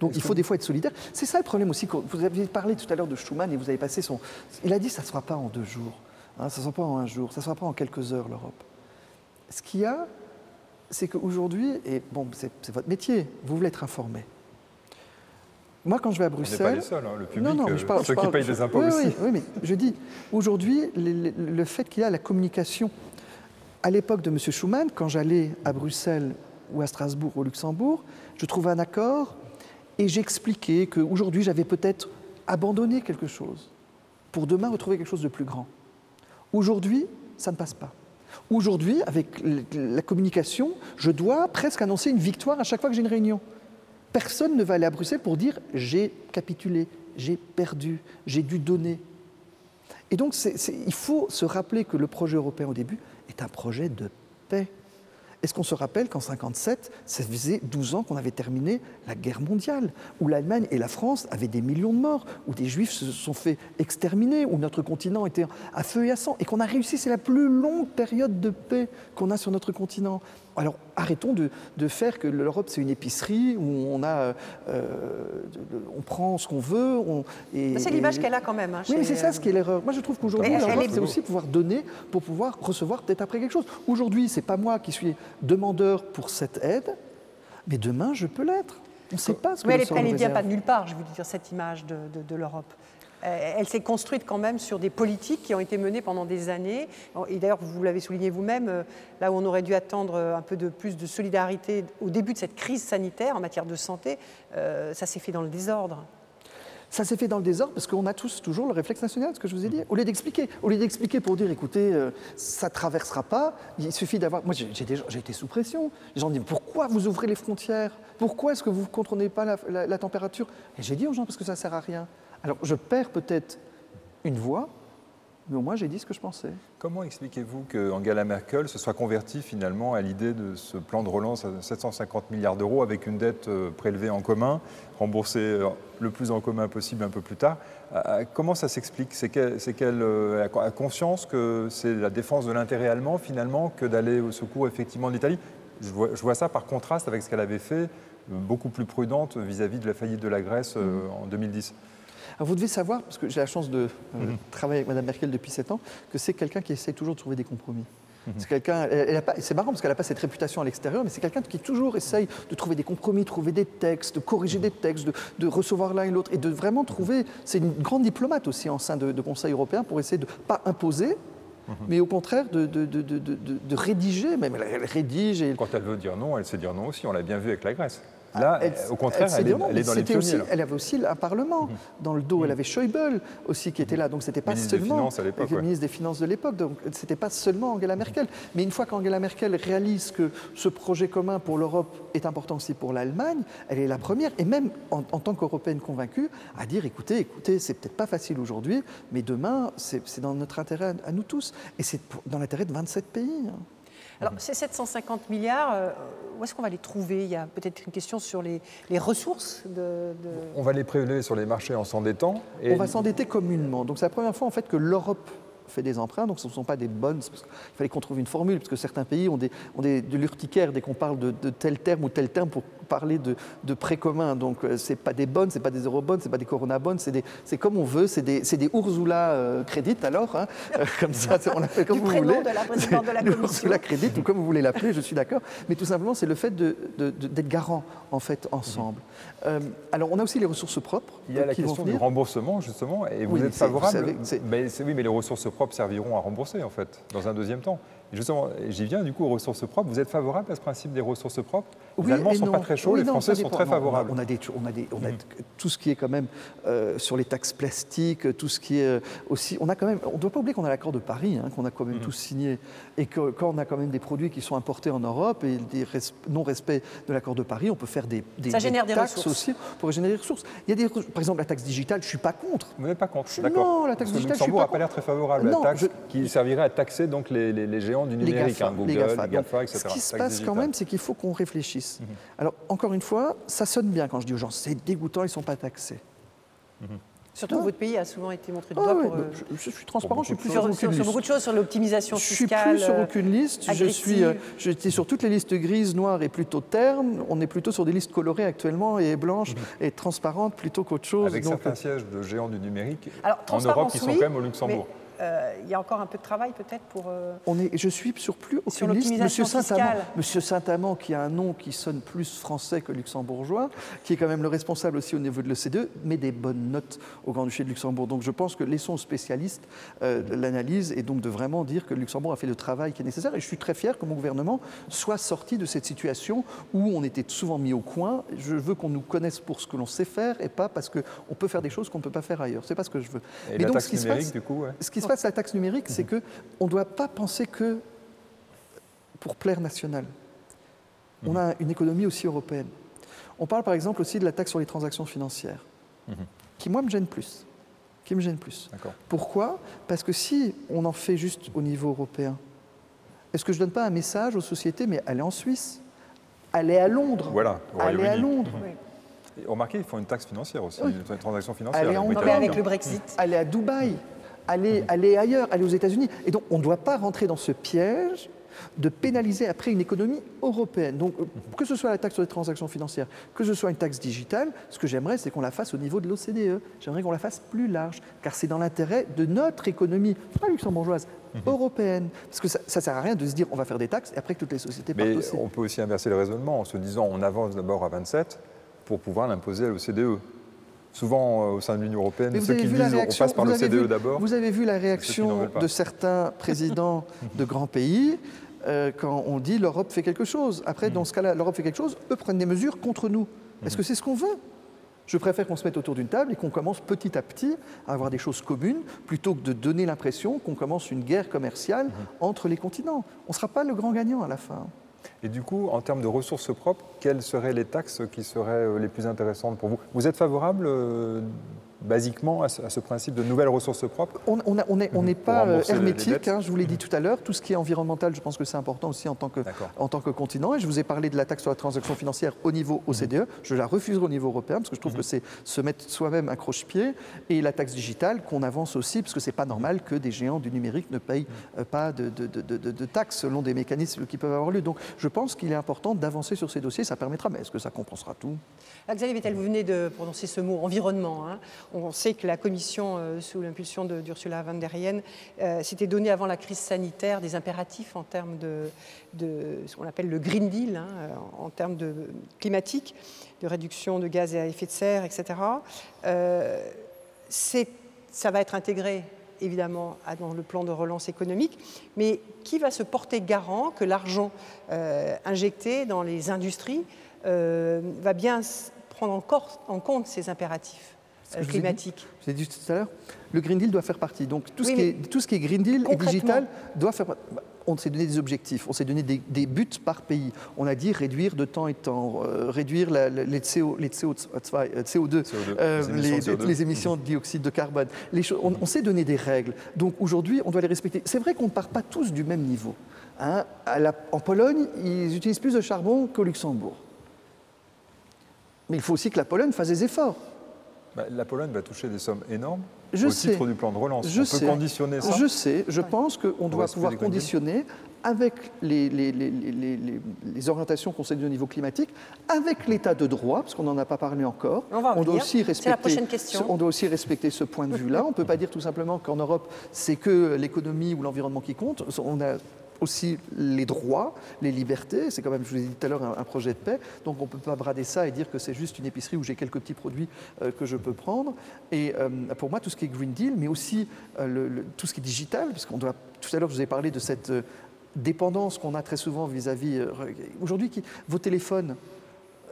Donc il faut des fois être solidaire. C'est ça le problème aussi. Vous avez parlé tout à l'heure de Schumann et vous avez passé son. Il a dit ça ne sera pas en deux jours, hein, ça ne sera pas en un jour, ça ne sera pas en quelques heures l'Europe. Ce qu'il y a, c'est qu'aujourd'hui, et bon, c'est votre métier, vous voulez être informé. Moi, quand je vais à Bruxelles.
Pas les seuls, hein, le public,
non, non,
je parle, ceux je parle, qui payent des impôts
oui,
aussi.
Oui, oui, mais je dis, aujourd'hui, le, le, fait qu'il y a la communication, à l'époque de M. Schumann, quand j'allais à Bruxelles ou à Strasbourg ou au Luxembourg, je trouvais un accord et j'expliquais qu'aujourd'hui, j'avais peut-être abandonné quelque chose pour demain retrouver quelque chose de plus grand. Aujourd'hui, ça ne passe pas. Aujourd'hui, avec la communication, je dois presque annoncer une victoire à chaque fois que j'ai une réunion. Personne ne va aller à Bruxelles pour dire j'ai capitulé, j'ai perdu, j'ai dû donner. Et donc, il faut se rappeler que le projet européen au début est un projet de paix. Est-ce qu'on se rappelle qu'en 57, ça faisait 12 ans qu'on avait terminé la guerre mondiale, où l'Allemagne et la France avaient des millions de morts, où des juifs se sont fait exterminer, où notre continent était à feu et à sang, et qu'on a réussi, c'est la plus longue période de paix qu'on a sur notre continent? Alors arrêtons de, de faire que l'Europe c'est une épicerie où on a, euh, on prend ce qu'on veut. On,
c'est l'image qu'elle a quand même. Hein,
oui, mais c'est ça ce qui est l'erreur. Moi je trouve qu'aujourd'hui l'Europe c'est aussi pouvoir donner pour pouvoir recevoir peut-être après quelque chose. Aujourd'hui c'est pas moi qui suis demandeur pour cette aide, mais demain je peux l'être. On ne sait pas ce que
Mais elle ne vient pas de nulle part, je veux dire, cette image de, de, de l'Europe. Euh, elle s'est construite quand même sur des politiques qui ont été menées pendant des années. Et d'ailleurs, vous l'avez souligné vous-même, euh, là où on aurait dû attendre un peu de plus de solidarité au début de cette crise sanitaire en matière de santé, euh, ça s'est fait dans le désordre.
Ça s'est fait dans le désordre parce qu'on a tous toujours le réflexe national, ce que je vous ai dit. Au lieu d'expliquer, au lieu d'expliquer pour dire, écoutez, euh, ça traversera pas, il suffit d'avoir. Moi, j'ai été sous pression. Les gens me disent, pourquoi vous ouvrez les frontières? Pourquoi est-ce que vous ne contrôlez pas la température? Et j'ai dit aux gens, parce que ça ne sert à rien. Alors, je perds peut-être une voix, mais au moins j'ai dit ce que je pensais.
Comment expliquez-vous que Angela Merkel se soit convertie finalement à l'idée de ce plan de relance à 750 milliards d'euros avec une dette euh, prélevée en commun, remboursée euh, le plus en commun possible un peu plus tard? Comment ça s'explique? C'est qu'elle qu euh, a conscience que c'est la défense de l'intérêt allemand finalement que d'aller au secours effectivement de l'Italie? Je vois, je vois ça par contraste avec ce qu'elle avait fait, beaucoup plus prudente vis-à-vis -vis de la faillite de la Grèce mmh. en 2010.
Alors vous devez savoir, parce que j'ai la chance de euh, mmh. travailler avec Mme Merkel depuis 7 ans, que c'est quelqu'un qui essaie toujours de trouver des compromis. Mmh. C'est quelqu'un, c'est marrant parce qu'elle n'a pas cette réputation à l'extérieur, mais c'est quelqu'un qui toujours essaye de trouver des compromis, de trouver des textes, de corriger des textes, de, de recevoir l'un et l'autre, et de vraiment trouver. C'est une grande diplomate aussi en sein de, de Conseil européen pour essayer de ne pas imposer, Mmh. mais au contraire de, de, de, de rédiger, même elle rédige. Et...
Quand elle veut dire non, elle sait dire non aussi, on l'a bien vu avec la Grèce. Là, elle, au contraire, elle, elle, est, elle est, dans les pionniers.
Aussi, elle avait aussi un Parlement mmh. dans le dos. Elle avait Schäuble aussi qui était là. Donc c'était pas
ministre
seulement
des
le
ouais.
ministre des Finances de l'époque. Donc c'était pas seulement Angela Merkel. Mais une fois qu'Angela Merkel réalise que ce projet commun pour l'Europe est important aussi pour l'Allemagne, elle est la première et même en, en tant qu'européenne convaincue à dire écoutez, écoutez, c'est peut-être pas facile aujourd'hui, mais demain c'est dans notre intérêt à, à nous tous et c'est dans l'intérêt de 27 pays. Hein.
Alors, ces 750 milliards, euh, où est-ce qu'on va les trouver? Il y a peut-être une question sur les, les ressources de, de,
On va les prélever sur les marchés en s'endettant.
Et... On va s'endetter communément. Donc, c'est la première fois en fait que l'Europe fait des emprunts, donc ce ne sont pas des bonnes. Parce il fallait qu'on trouve une formule, parce que certains pays ont, des, ont des, de l'urticaire dès qu'on parle de, de, tel terme ou tel terme pour parler de, de prêts communs. Donc euh, ce n'est pas des bonnes, ce n'est pas des eurobonnes, ce n'est pas des corona bonnes, c'est comme on veut, c'est des, des Ursula euh, crédit alors, hein, euh, comme ça, on l'appelle comme
du
vous voulez.
de la présidente de la commission.
Ursula crédit, ou comme vous voulez l'appeler, je suis d'accord. Mais tout simplement, c'est le fait d'être garant, en fait, ensemble. Mmh. Euh, alors on a aussi les ressources propres.
Il y a la question du remboursement, justement, et vous
oui,
êtes favorable.
Vous savez,
mais, oui, mais les ressources propres serviront à rembourser, en fait, dans un deuxième temps. Justement, j'y viens du coup aux ressources propres. Vous êtes favorable à ce principe des ressources propres? Les
Oui
Allemands ne sont
non.
pas très chauds,
Oui,
les
non,
Français
ça
sont très
Non,
favorables.
On a, des, on a des, on a tout ce qui est quand même euh, sur les taxes plastiques, tout ce qui est euh, aussi. On a quand même. On ne doit pas oublier qu'on a l'accord de Paris, hein, qu'on a quand même tous signé, et que quand on a quand même des produits qui sont importés en Europe et des res- non-respect de l'accord de Paris, on peut faire des, des,
Ça génère des
taxes
ressources.
aussi pour générer des ressources. Il y a des, par exemple, la taxe digitale. Je suis pas contre.
Vous n'êtes pas contre
Non,
D'accord.
la taxe
Parce que
digitale, je suis
Luxembourg
pas
n'a pas l'air très favorable à
Non,
la taxe
je-
qui servirait à taxer donc les, les- les géants du
les
numérique,
GAFA,
hein, Google,
les
les
GAFA.
GAFA,
Donc,
etc.
Ce qui se passe quand
digitale.
même, c'est qu'il faut qu'on réfléchisse. Alors, encore une fois, ça sonne bien quand je dis aux gens, c'est dégoûtant, ils ne sont pas taxés.
Surtout que votre pays a souvent été montré du
Ah
doigt pour, euh,
bah, je, je suis transparent, je suis plus
sur,
sur,
sur- sur beaucoup de choses, sur l'optimisation
Je suis
fiscale.
plus sur
euh,
aucune liste. Je suis, euh, j'étais sur toutes les listes grises, noires et plutôt ternes. On est plutôt sur des listes colorées actuellement et blanches et transparentes plutôt qu'autre chose.
Avec
Donc,
certains sièges de géants du numérique
Alors,
en Europe qui sont
oui,
quand même au Luxembourg.
mais, euh, Il y a encore un peu de travail peut-être pour. euh,
On est, je suis sur plus
Sur
aucune liste.
l'optimisation
Monsieur Saint-Amand,
fiscale.
Monsieur Saint-Amand, qui a un nom qui sonne plus français que luxembourgeois, qui est quand même le responsable aussi au niveau de l'OCDE, met des bonnes notes au Grand-Duché de Luxembourg. Donc je pense que laissons aux spécialistes euh, l'analyse et donc de vraiment dire que le Luxembourg a fait le travail qui est nécessaire. Et je suis très fier que mon gouvernement soit sorti de cette situation où on était souvent mis au coin. Je veux qu'on nous connaisse pour ce que l'on sait faire et pas parce qu'on peut faire des choses qu'on ne peut pas faire ailleurs. C'est pas ce que je veux.
Et
Mais
la
donc,
taxe
ce qui se passe-
du coup, ouais.
ce qui se passe, la taxe numérique, c'est que on ne doit pas penser que pour plaire national. On a une économie aussi européenne. On parle par exemple aussi de la taxe sur les transactions financières, qui moi me gêne plus. Qui me gêne plus. Pourquoi? Parce que si on en fait juste au niveau européen, est-ce que je ne donne pas un message aux sociétés, mais allez en Suisse, allez à Londres,
Voilà,
allez à. Londres,
Et remarquez, ils font une taxe financière aussi,
Oui.
une transaction financière.
Allez en
Britanniques,
avec le Brexit.
allez à Dubaï, allez, allez ailleurs, allez aux États-Unis. Et donc, on ne doit pas rentrer dans ce piège de pénaliser après une économie européenne. Donc, que ce soit la taxe sur les transactions financières, que ce soit une taxe digitale, ce que j'aimerais, c'est qu'on la fasse au niveau de l'OCDE. J'aimerais qu'on la fasse plus large, car c'est dans l'intérêt de notre économie, pas luxembourgeoise, européenne. Parce que ça ne sert à rien de se dire on va faire des taxes et après que toutes les sociétés
Mais
partent aussi.
on peut aussi inverser le raisonnement en se disant on avance d'abord à 27 pour pouvoir l'imposer à l'OCDE. Souvent, euh, au sein de l'Union européenne,
Mais
ceux
avez
qui
vu
disent
la
on
réaction,
passe par l'OCDE
vu-
d'abord.
Vous avez vu la réaction de certains présidents de grands pays euh, quand on dit l'Europe fait quelque chose. Après, dans ce cas-là, l'Europe fait quelque chose, eux prennent des mesures contre nous. Est-ce que c'est ce qu'on veut? Je préfère qu'on se mette autour d'une table et qu'on commence petit à petit à avoir des choses communes plutôt que de donner l'impression qu'on commence une guerre commerciale
Hmm.
entre les continents. On ne sera pas le grand gagnant à la fin.
Et du coup, en termes de ressources propres, quelles seraient les taxes qui seraient euh, les plus intéressantes pour vous? Vous êtes favorable, euh, basiquement, à ce, à ce principe de nouvelles ressources propres
On on a- on n'est on
Pour
pas euh, hermétique, hein, je vous l'ai dit tout à l'heure. Tout ce qui est environnemental, je pense que c'est important aussi en tant, que,
D'accord.
en tant que continent. Et je vous ai parlé de la taxe sur la transaction financière au niveau
Mhm.
OCDE. Je la refuserai au niveau européen parce que je trouve que c'est se mettre soi-même un croche-pied. Et la taxe digitale qu'on avance aussi, parce que c'est pas normal que des géants du numérique ne payent euh, pas de, de, de- taxes selon des mécanismes qui peuvent avoir lieu. Donc je pense qu'il est important d'avancer sur ces dossiers. Ça permettra, mais est-ce que ça compensera tout?
Xavier Bettel, vous venez de prononcer ce mot environnement. hein. On sait que la Commission, euh, sous l'impulsion de- d'Ursula von der Leyen, euh, s'était donné avant la crise sanitaire des impératifs en termes de, de ce qu'on appelle le Green Deal, hein, euh, en termes de climatique, de réduction de gaz à effet de serre, etc. Ça va être intégré évidemment dans le plan de relance économique, mais qui va se porter garant que l'argent injecté dans les industries va bien prendre encore en compte ces impératifs euh,
je vous ai dit.
climatiques
Je vous ai dit tout à l'heure, le Green Deal doit faire partie. Donc tout, ce, qui est, tout ce qui est Green Deal et digital doit faire partie. On s'est donné des objectifs, on s'est donné des, des buts par pays. On a dit réduire de temps et temps, euh, réduire la- la- les, CO, les CO, euh, CO2,
CO2,
euh,
les émissions
les,
de CO2.
les émissions de dioxyde de carbone. Les choses- on on s'est donné des règles. Donc aujourd'hui, on doit les respecter. C'est vrai qu'on ne part pas tous du même niveau. hein. À la- en Pologne, ils utilisent plus de charbon qu'au Luxembourg. Mais il faut aussi que la Pologne fasse des efforts.
Bah, La Pologne va toucher des sommes énormes
Je
au
sais.
titre du plan de relance.
Je
On
sais.
peut conditionner ça
Je sais, je pense qu'on doit pouvoir conditionner avec les, les- les- les- les- les- les orientations qu'on s'est données au niveau climatique, avec l'état de droit, parce qu'on n'en a pas parlé encore.
On va en
doit
venir.
aussi
C'est la
respecter.
prochaine question.
ce- On doit aussi respecter ce point de vue-là. On ne peut pas dire tout simplement qu'en Europe, c'est que l'économie ou l'environnement qui compte. On a aussi les droits, les libertés. C'est quand même, je vous l'ai dit tout à l'heure, un, projet de paix. Donc on ne peut pas brader ça et dire que c'est juste une épicerie où j'ai quelques petits produits euh, que je peux prendre. Et euh, pour moi, tout ce qui est Green Deal, mais aussi euh, tout ce qui est digital, parce qu'on doit. Tout à l'heure, je vous ai parlé de cette dépendance qu'on a très souvent vis-à-vis. -vis, Aujourd'hui, vos téléphones,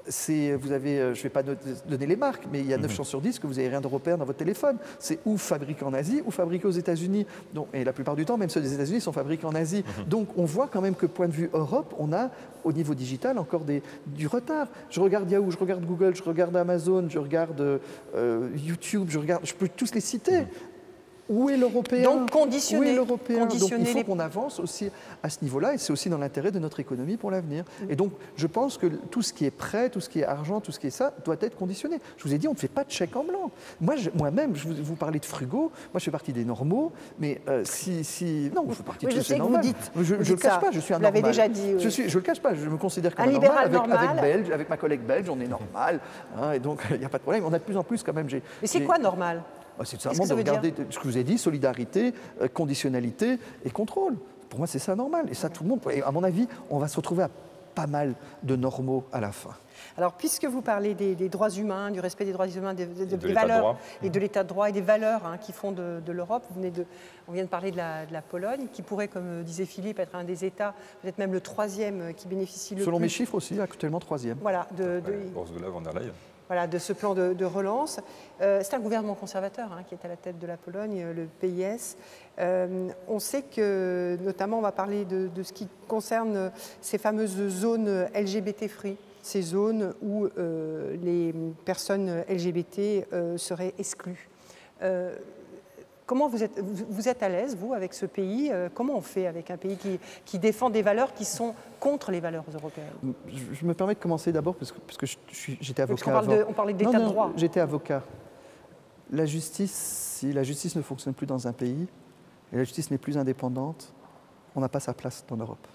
vous avez, euh, je ne vais pas donner les marques, mais il y a 9 mmh. chances sur 10 que vous n'avez rien d'européen dans votre téléphone. C'est ou fabriqué en Asie ou fabriqué aux États-Unis. Et la plupart du temps, même ceux des États-Unis sont fabriqués en Asie. Mmh. Donc on voit quand même que, point de vue Europe, on a au niveau digital encore des, du retard. Je regarde Yahoo, je regarde Google, je regarde Amazon, je regarde euh, YouTube, je, regarde, je peux tous les citer. Mmh. Où est l'Européen
Donc conditionner.
l'Européen Donc il faut qu'on avance aussi à ce niveau-là et c'est aussi dans l'intérêt de notre économie pour l'avenir. Mm. Et donc je pense que tout ce qui est prêt, tout ce qui est argent, tout ce qui est ça, doit être conditionné. Je vous ai dit, on ne fait pas de chèque en blanc. Moi-même, je, vous, vous, parlez de frugaux, moi je fais partie des normaux, mais euh, si, si,
Non,
je
fais partie de je sais vous dites,
Je ne le cache pas, je suis un
vous normal. déjà dit. Oui.
Je ne le cache pas, je me considère comme un, un normal, avec, avec, Belge, avec ma collègue belge, on est normal. Hein, et donc il n'y a pas de problème. On a de plus en plus quand même.
Mais c'est quoi normal?
Bah, c'est simplement de regarder ce que je vous ai dit, solidarité, euh, conditionnalité et contrôle. Pour moi, c'est ça normal. Et ça, tout le monde. Et à mon avis, on va se retrouver à pas mal de normaux à la fin.
Alors, puisque vous parlez des, droits humains, du respect des droits humains, des, valeurs et de l'état de droit et des valeurs hein, qui font de, l'Europe, on vient de parler de la, Pologne, qui pourrait, comme disait Philippe, être un des États, peut-être même le troisième qui bénéficie le
Selon
plus.
mes chiffres aussi, actuellement troisième.
Voilà. De, de...
Ouais,
voilà, de ce plan de, relance. Euh, c'est un gouvernement conservateur hein, qui est à la tête de la Pologne, le PIS. Euh, on sait que, notamment, on va parler de, ce qui concerne ces fameuses zones LGBT-free, ces zones où euh, les personnes LGBT seraient exclues. Comment vous êtes, vous êtes à l'aise, vous, avec ce pays euh, Comment on fait avec un pays qui, qui, défend des valeurs qui sont contre les valeurs européennes?
Je, me permets de commencer d'abord parce que, parce que j'étais avocat. On,
parle de, on, parlait d'état de droit.
J'étais avocat. La justice, si la justice ne fonctionne plus dans un pays et la justice n'est plus indépendante, on n'a pas sa place dans l'Europe.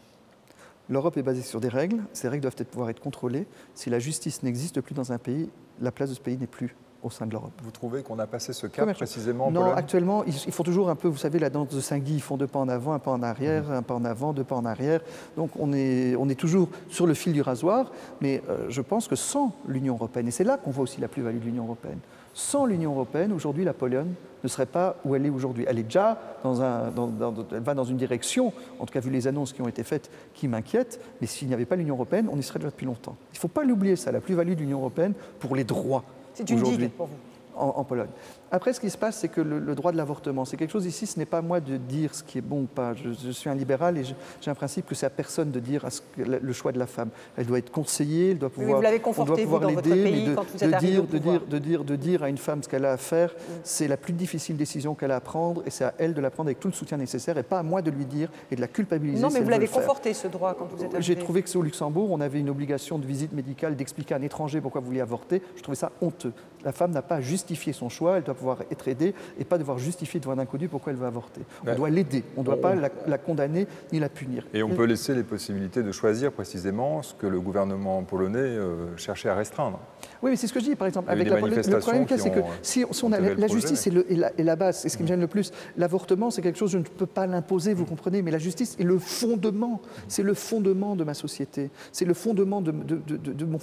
L'Europe est basée sur des règles, ces règles doivent être, pouvoir être contrôlées. Si la justice n'existe plus dans un pays, la place de ce pays n'est plus au sein de l'Europe.
Vous trouvez qu'on a passé ce cap précisément en
Non, actuellement, ils, font toujours un peu, vous savez, la danse de Saint-Guy, ils font deux pas en avant, un pas en arrière, mhm. un pas en avant, deux pas en arrière. Donc on est, on est toujours sur le fil du rasoir, mais euh, je pense que sans l'Union européenne, et c'est là qu'on voit aussi la plus-value de l'Union européenne, sans l'Union européenne, aujourd'hui, la Pologne ne serait pas où elle est aujourd'hui. Elle est déjà dans un, dans, elle va dans une direction, en tout cas vu les annonces qui ont été faites, qui m'inquiètent. Mais s'il n'y avait pas l'Union européenne, on y serait déjà depuis longtemps. Il ne faut pas l'oublier ça, la plus-value de l'Union européenne pour les droits
c'est une digue pour vous
en, Pologne. Après, ce qui se passe, c'est que le, droit de l'avortement, c'est quelque chose ici, ce n'est pas moi de dire ce qui est bon ou pas. Je, suis un libéral et j'ai un principe que c'est à personne de dire le choix de la femme. Elle doit être conseillée, elle doit pouvoir,
vous l'avez conforté, on doit pouvoir l'aider, de,
de, dire, de, dire, de, dire, de dire à une femme ce qu'elle a à faire, mm. c'est la plus difficile décision qu'elle a à prendre et c'est à elle de la prendre avec tout le soutien nécessaire et pas à moi de lui dire et de la culpabiliser.
Non, mais
vous
l'avez conforté ce droit quand vous êtes
J'ai trouvé que au Luxembourg, on avait une obligation de visite médicale d'expliquer à un étranger pourquoi vous vouliez avorter. Je trouvais ça honteux. La femme n'a pas à justifier son choix, elle doit pouvoir être aidée et pas devoir justifier devant un inconnu pourquoi elle veut avorter. On doit l'aider, on ne doit pas la, condamner ni la punir.
Et on peut laisser les possibilités de choisir précisément ce que le gouvernement polonais euh, cherchait à restreindre.
Oui, mais c'est ce que je dis, par exemple, avec la Le problème, c'est que si, on a la, justice est, la, base, c'est ce qui me gêne le plus. L'avortement, c'est quelque chose, je ne peux pas l'imposer, vous comprenez, mais la justice est le fondement, c'est le fondement de ma société, c'est le fondement de, de, de, de mon,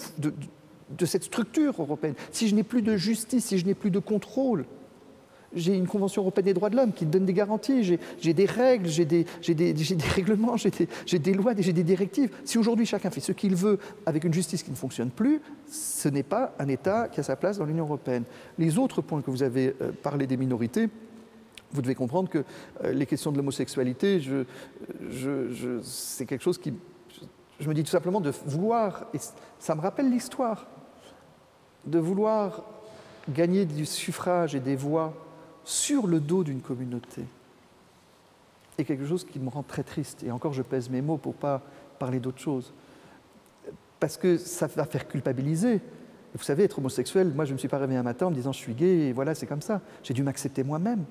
de cette structure européenne. Si je n'ai plus de justice, si je n'ai plus de contrôle, j'ai une Convention européenne des droits de l'homme qui donne des garanties, j'ai des règles, j'ai des, règlements, j'ai des, lois, j'ai des directives. Si aujourd'hui chacun fait ce qu'il veut avec une justice qui ne fonctionne plus, ce n'est pas un État qui a sa place dans l'Union européenne. Les autres points que vous avez euh, parlé des minorités, vous devez comprendre que euh, les questions de l'homosexualité, je, c'est quelque chose qui... Je me dis tout simplement de vouloir, et ça me rappelle l'histoire, de vouloir gagner du suffrage et des voix sur le dos d'une communauté est quelque chose qui me rend très triste. Et encore, je pèse mes mots pour pas parler d'autre chose. Parce que ça va faire culpabiliser. vous savez, être homosexuel, moi je ne me suis pas réveillé un matin en me disant je suis gay et voilà, c'est comme ça. J'ai dû m'accepter moi-même.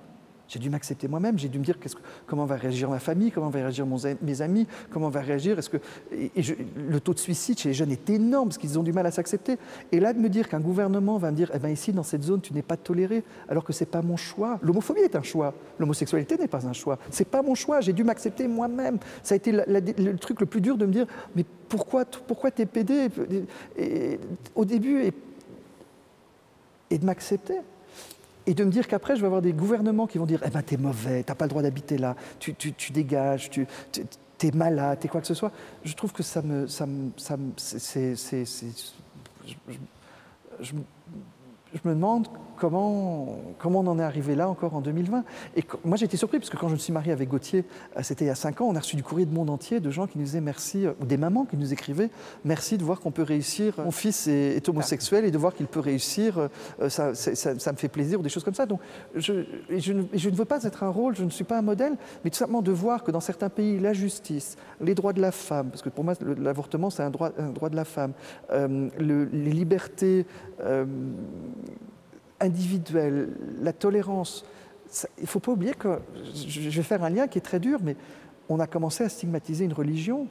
J'ai dû m'accepter moi-même, j'ai dû me dire comment va réagir ma famille, comment va réagir mes amis, comment va réagir. Est-ce que le taux de suicide chez les jeunes est énorme parce qu'ils ont du mal à s'accepter. Et là, de me dire qu'un gouvernement va me dire, eh ben ici dans cette zone, tu n'es pas toléré, alors que c'est pas mon choix. L'homophobie est un choix, l'homosexualité n'est pas un choix. C'est pas mon choix. J'ai dû m'accepter moi-même. Ça a été le truc le plus dur de me dire, mais pourquoi, pourquoi t'es pédé? Au début et de m'accepter et de me dire qu'après, je vais avoir des gouvernements qui vont dire Eh ben, t'es mauvais, t'as pas le droit d'habiter là, tu, tu, tu dégages, tu, t'es malade, t'es quoi que ce soit. Je trouve que ça me, ça me, c'est, je me demande comment, comment on en est arrivé là encore en 2020. Et moi, j'ai été surpris, parce que quand je me suis marié avec Gauthier, euh, c'était il y a cinq ans, on a reçu du courrier de monde entier de gens qui nous disaient merci, euh, ou des mamans qui nous écrivaient merci de voir qu'on peut réussir. Mon fils est, homosexuel et de voir qu'il peut réussir, euh, ça, me fait plaisir, ou des choses comme ça. Donc, je, ne, veux pas être un rôle, je ne suis pas un modèle, mais tout simplement de voir que dans certains pays, la justice, les droits de la femme, parce que pour moi, l'avortement, c'est un droit, un droit de la femme, euh, le, les libertés. Euh, individuelle, la tolérance. Ça, il ne faut pas oublier que, je vais faire un lien qui est très dur, mais on a commencé à stigmatiser une religion.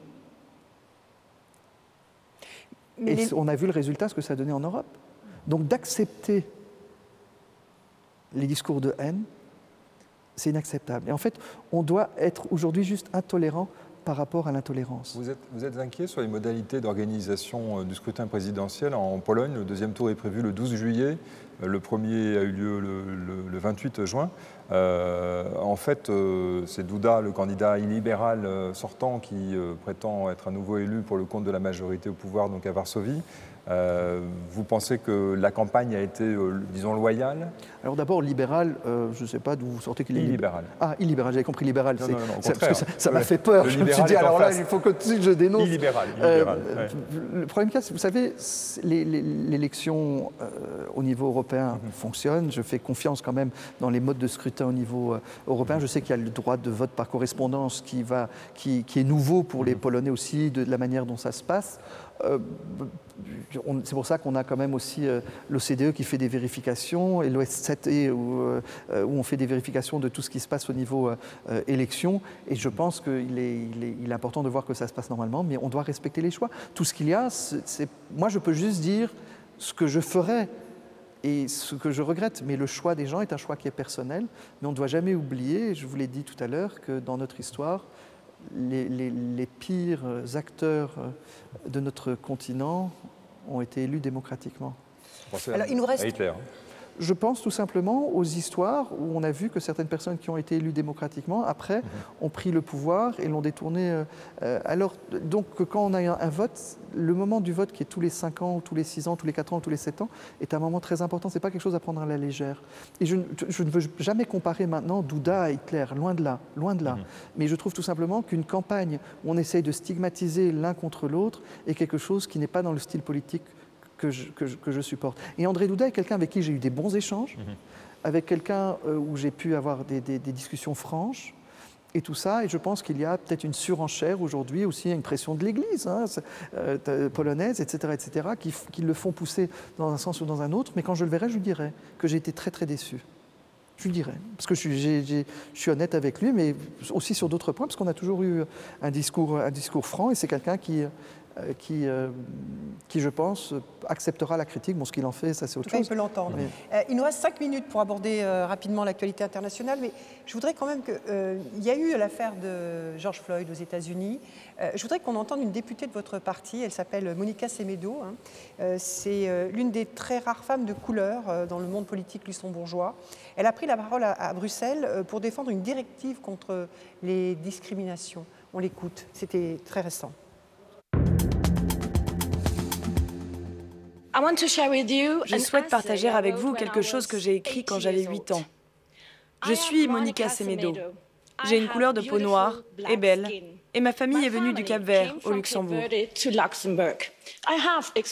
Mais Et les... on a vu le résultat, ce que ça a donné en Europe. Donc d'accepter les discours de haine, c'est inacceptable. Et en fait, on doit être aujourd'hui juste intolérant par rapport à l'intolérance.
Vous êtes, inquiet sur les modalités d'organisation euh, du scrutin présidentiel en Pologne? Le deuxième tour est prévu le 12 juillet. Euh, le premier a eu lieu le, le, le 28 juin. Euh, en fait, c'est Douda, le candidat illibéral sortant, qui prétend être à nouveau élu pour le compte de la majorité au pouvoir, donc à Varsovie. Euh, vous pensez que la campagne a été, euh, disons, loyale
Alors d'abord, libéral, euh, je ne sais pas d'où vous sortez qu'il est
illibéral.
Ah, illibéral, j'avais compris libéral. Non, non, non, parce que ça m'a fait peur. Je me suis dit, alors là, il faut que je dénonce.
Illibéral. illibéral
ouais. Le problème, vous savez, l'élection au niveau européen mm -hmm. fonctionne. Je fais confiance quand même dans les modes de scrutin au niveau européen. Je sais qu'il y a le droit de vote par correspondance qui, va, qui, qui est nouveau pour les Polonais aussi, de, de la manière dont ça se passe. Euh, c'est pour ça qu'on a quand même aussi euh, l'OCDE qui fait des vérifications et l'OS7E où, euh, où on fait des vérifications de tout ce qui se passe au niveau élection. Et je pense qu'il est, il est, il est important de voir que ça se passe normalement, mais on doit respecter les choix. Tout ce qu'il y a, c'est, moi je peux juste dire ce que je ferais et ce que je regrette, mais le choix des gens est un choix qui est personnel. Mais on ne doit jamais oublier, je vous l'ai dit tout à l'heure, que dans notre histoire, les, les, les pires acteurs de notre continent ont été élus démocratiquement.
Alors, il nous reste...
Hitler.
Je pense tout simplement aux histoires où on a vu que certaines personnes qui ont été élues démocratiquement, après, mmh. ont pris le pouvoir et l'ont détourné. Euh, alors, donc, quand on a un, un vote, le moment du vote qui est tous les 5 ans, tous les 6 ans, tous les 4 ans, tous les 7 ans, est un moment très important. Ce n'est pas quelque chose à prendre à la légère. Et je, je, ne veux jamais comparer maintenant Douda à Hitler, loin de là, loin de là. Mmh. Mais je trouve tout simplement qu'une campagne où on essaye de stigmatiser l'un contre l'autre est quelque chose qui n'est pas dans le style politique que je, que, je, que je, supporte. Et André Douda est quelqu'un avec qui j'ai eu des bons échanges, mmh. avec quelqu'un euh, où j'ai pu avoir des, des, des, discussions franches. Et tout ça, et je pense qu'il y a peut-être une surenchère aujourd'hui, aussi une pression de l'Église hein, euh, polonaise, etc., etc., qui, qui, le font pousser dans un sens ou dans un autre. Mais quand je le verrai, je lui dirai que j'ai été très très déçu. Je lui dirais, parce que je suis, j ai, j ai, je suis honnête avec lui, mais aussi sur d'autres points, parce qu'on a toujours eu un discours, un discours franc, et c'est quelqu'un qui, euh, qui, euh, qui, je pense, acceptera la critique. Bon, ce qu'il en fait, ça c'est autre
chose.
Il
peut l'entendre. Euh, il nous reste cinq minutes pour aborder euh, rapidement l'actualité internationale, mais je voudrais quand même qu'il euh, y a eu l'affaire de George Floyd aux États-Unis. Euh, je voudrais qu'on entende une députée de votre parti. Elle s'appelle Monica Semedo. Hein. Euh, c'est l'une des très rares femmes de couleur dans le monde politique luxembourgeois. Elle a pris la parole à, à Bruxelles pour défendre une directive contre les discriminations. On l'écoute. C'était très récent.
Je souhaite partager avec vous quelque chose que j'ai écrit quand j'avais 8 ans. Je suis Monica Semedo. J'ai une couleur de peau noire et belle, et ma famille est venue du Cap Vert, au Luxembourg.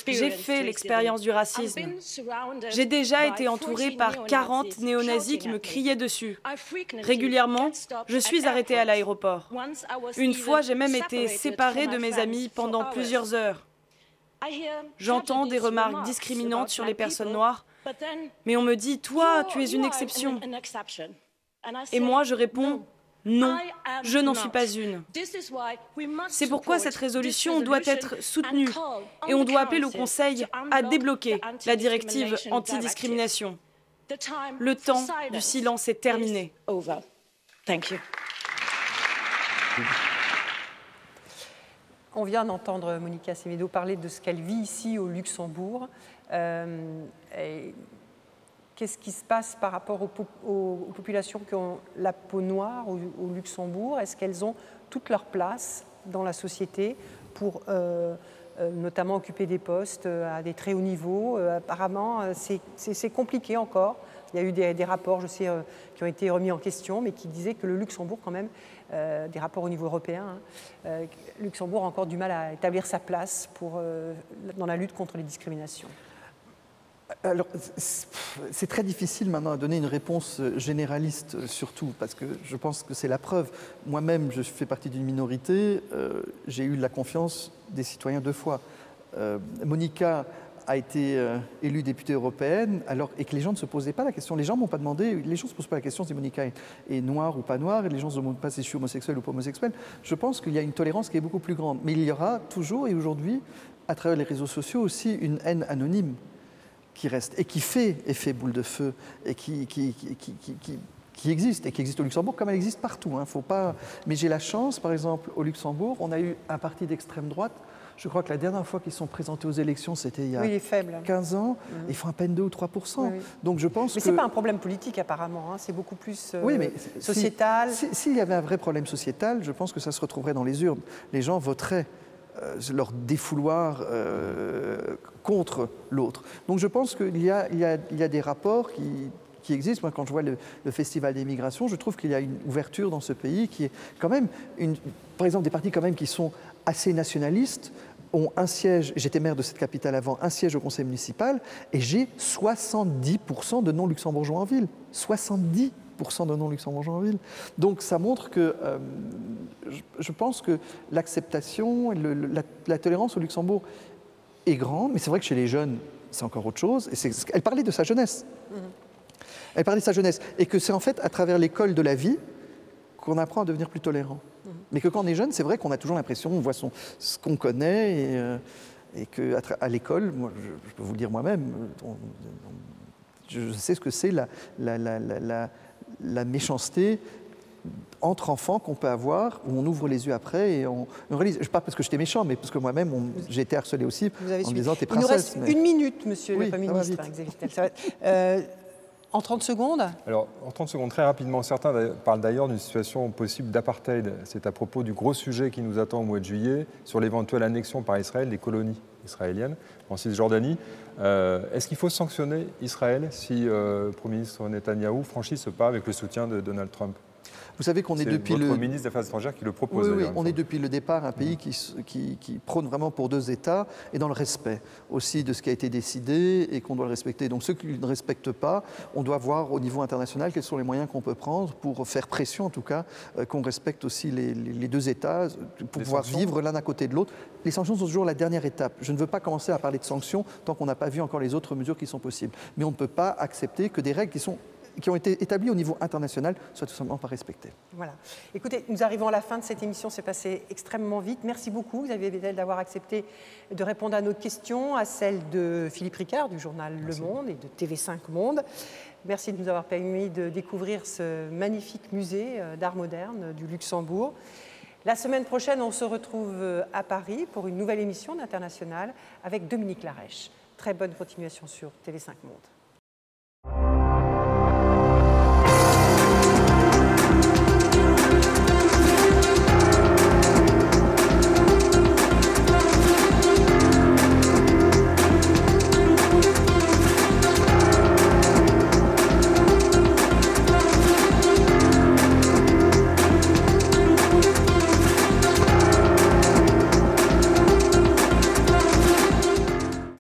J'ai fait l'expérience du racisme. J'ai déjà été entourée par 40 néo-nazis qui me criaient dessus. Régulièrement, je suis arrêtée à l'aéroport. Une fois, j'ai même été séparée de mes amis pendant plusieurs heures. J'entends des remarques discriminantes sur les personnes noires, mais on me dit, toi, tu es une exception. Et moi, je réponds, non, je n'en suis pas une. C'est pourquoi cette résolution doit être soutenue et on doit appeler le Conseil à débloquer la directive antidiscrimination. Le temps du silence est terminé. Thank you.
On vient d'entendre Monica Semedo parler de ce qu'elle vit ici au Luxembourg. Euh, Qu'est-ce qui se passe par rapport aux, populations qui ont la peau noire au, Luxembourg? Est-ce qu'elles ont toute leur place dans la société pour euh, euh, notamment occuper des postes à des très hauts niveaux? Apparemment, c'est- compliqué encore. Il y a eu des, rapports, je sais, qui ont été remis en question, mais qui disaient que le Luxembourg, quand même, euh, des rapports au niveau européen, hein, euh, Luxembourg a encore du mal à établir sa place pour, euh, dans la lutte contre les discriminations.
Alors, c'est- très difficile maintenant à donner une réponse généraliste, surtout, parce que je pense que c'est la preuve. Moi-même, je fais partie d'une minorité, j'ai eu la confiance des citoyens deux fois. Monica a été euh, élue députée européenne, alors, et que les gens ne se posaient pas la question. Les gens m'ont pas demandé, les gens ne se posent pas la question si Monica est, noire ou pas noire, et les gens ne se demandent pas si je suis homosexuel ou pas homosexuel. Je pense qu'il y a une tolérance qui est beaucoup plus grande. Mais il y aura toujours, et aujourd'hui, à travers les réseaux sociaux aussi, une haine anonyme qui reste et qui fait effet boule de feu et qui, qui- qui- qui existe et qui existe au Luxembourg comme elle existe partout. Hein, faut pas... Mais j'ai la chance, par exemple, au Luxembourg, on a eu un parti d'extrême droite. Je crois que la dernière fois qu'ils sont présentés aux élections, c'était il y a
Oui, il est faible.
15 ans. Ils font à peine 2 ou 3
Oui, oui.
Donc je pense
Mais
que...
ce n'est pas un problème politique, apparemment. hein, C'est beaucoup plus euh,
Oui, mais si-
sociétal.
si- S'il y avait un vrai problème sociétal, je pense que ça se retrouverait dans les urnes. Les gens voteraient euh, leur défouloir euh, contre l'autre. Donc je pense qu'il y a, y, y des rapports qui, qui existent. Moi, quand je vois le, le Festival des migrations, je trouve qu'il y a une ouverture dans ce pays qui est quand même, une, par exemple, des partis quand même qui sont assez nationalistes ont un siège, j'étais maire de cette capitale avant, un siège au conseil municipal, et j'ai 70% de non-luxembourgeois en ville. 70% de non-luxembourgeois en ville. Donc ça montre que euh, je, je pense que l'acceptation, la, la tolérance au Luxembourg est grande, mais c'est vrai que chez les jeunes, c'est encore autre chose. Et elle parlait de sa jeunesse. Elle parlait de sa jeunesse. Et que c'est en fait à travers l'école de la vie qu'on apprend à devenir plus tolérant. Mais que quand on est jeune, c'est vrai qu'on a toujours l'impression, on voit son, ce qu'on connaît et, euh, et qu'à à, l'école, moi, je, je peux vous le dire moi-même, on- on- je sais ce que c'est la, la, la, la, la- la méchanceté entre enfants qu'on peut avoir, où on ouvre les yeux après et on, on réalise. Je pas parce que j'étais méchant, mais parce que moi-même, on- j'ai été harcelé aussi
Vous avez
en me disant t'es
Il nous
princesse.
reste
mais-
une minute, monsieur
Oui,
le Premier ministre. En 30 secondes
Alors, en 30 secondes, très rapidement, certains parlent d'ailleurs d'une situation possible d'apartheid. C'est à propos du gros sujet qui nous attend au mois de juillet sur l'éventuelle annexion par Israël des colonies israéliennes en Cisjordanie. Euh, Est-ce qu'il faut sanctionner Israël si euh, le Premier ministre Netanyahou franchit ce pas avec le soutien de Donald Trump?
Vous savez qu'on est,
C'est
depuis
votre
le.
ministre des Affaires étrangères qui le propose.
Oui, oui, on est depuis le départ un pays qui, s- qui, qui prône vraiment pour deux États et dans le respect aussi de ce qui a été décidé et qu'on doit le respecter. Donc ceux qui ne respectent pas, on doit voir au niveau international quels sont les moyens qu'on peut prendre pour faire pression en tout cas euh, qu'on respecte aussi les, les- les deux États euh, pour
Les
pouvoir
sanctions
vivre l'un à côté de l'autre. Les sanctions sont toujours la dernière étape. Je ne veux pas commencer à parler de sanctions tant qu'on n'a pas vu encore les autres mesures qui sont possibles. Mais on ne peut pas accepter que des règles qui, sont, qui ont été établies au niveau international soient tout simplement pas respectées.
Voilà. Écoutez, nous arrivons à la fin de cette émission. C'est passé extrêmement vite. Merci beaucoup, Xavier Bettel, d'avoir accepté de répondre à nos questions, à celles de Philippe Ricard du journal Le Monde et de TV5 Monde. Merci de nous avoir permis de découvrir ce magnifique musée euh, d'art moderne du Luxembourg. La semaine prochaine, on se retrouve euh, à Paris pour une nouvelle émission d'International avec Dominique Larèche. Très bonne continuation sur TV5 Monde.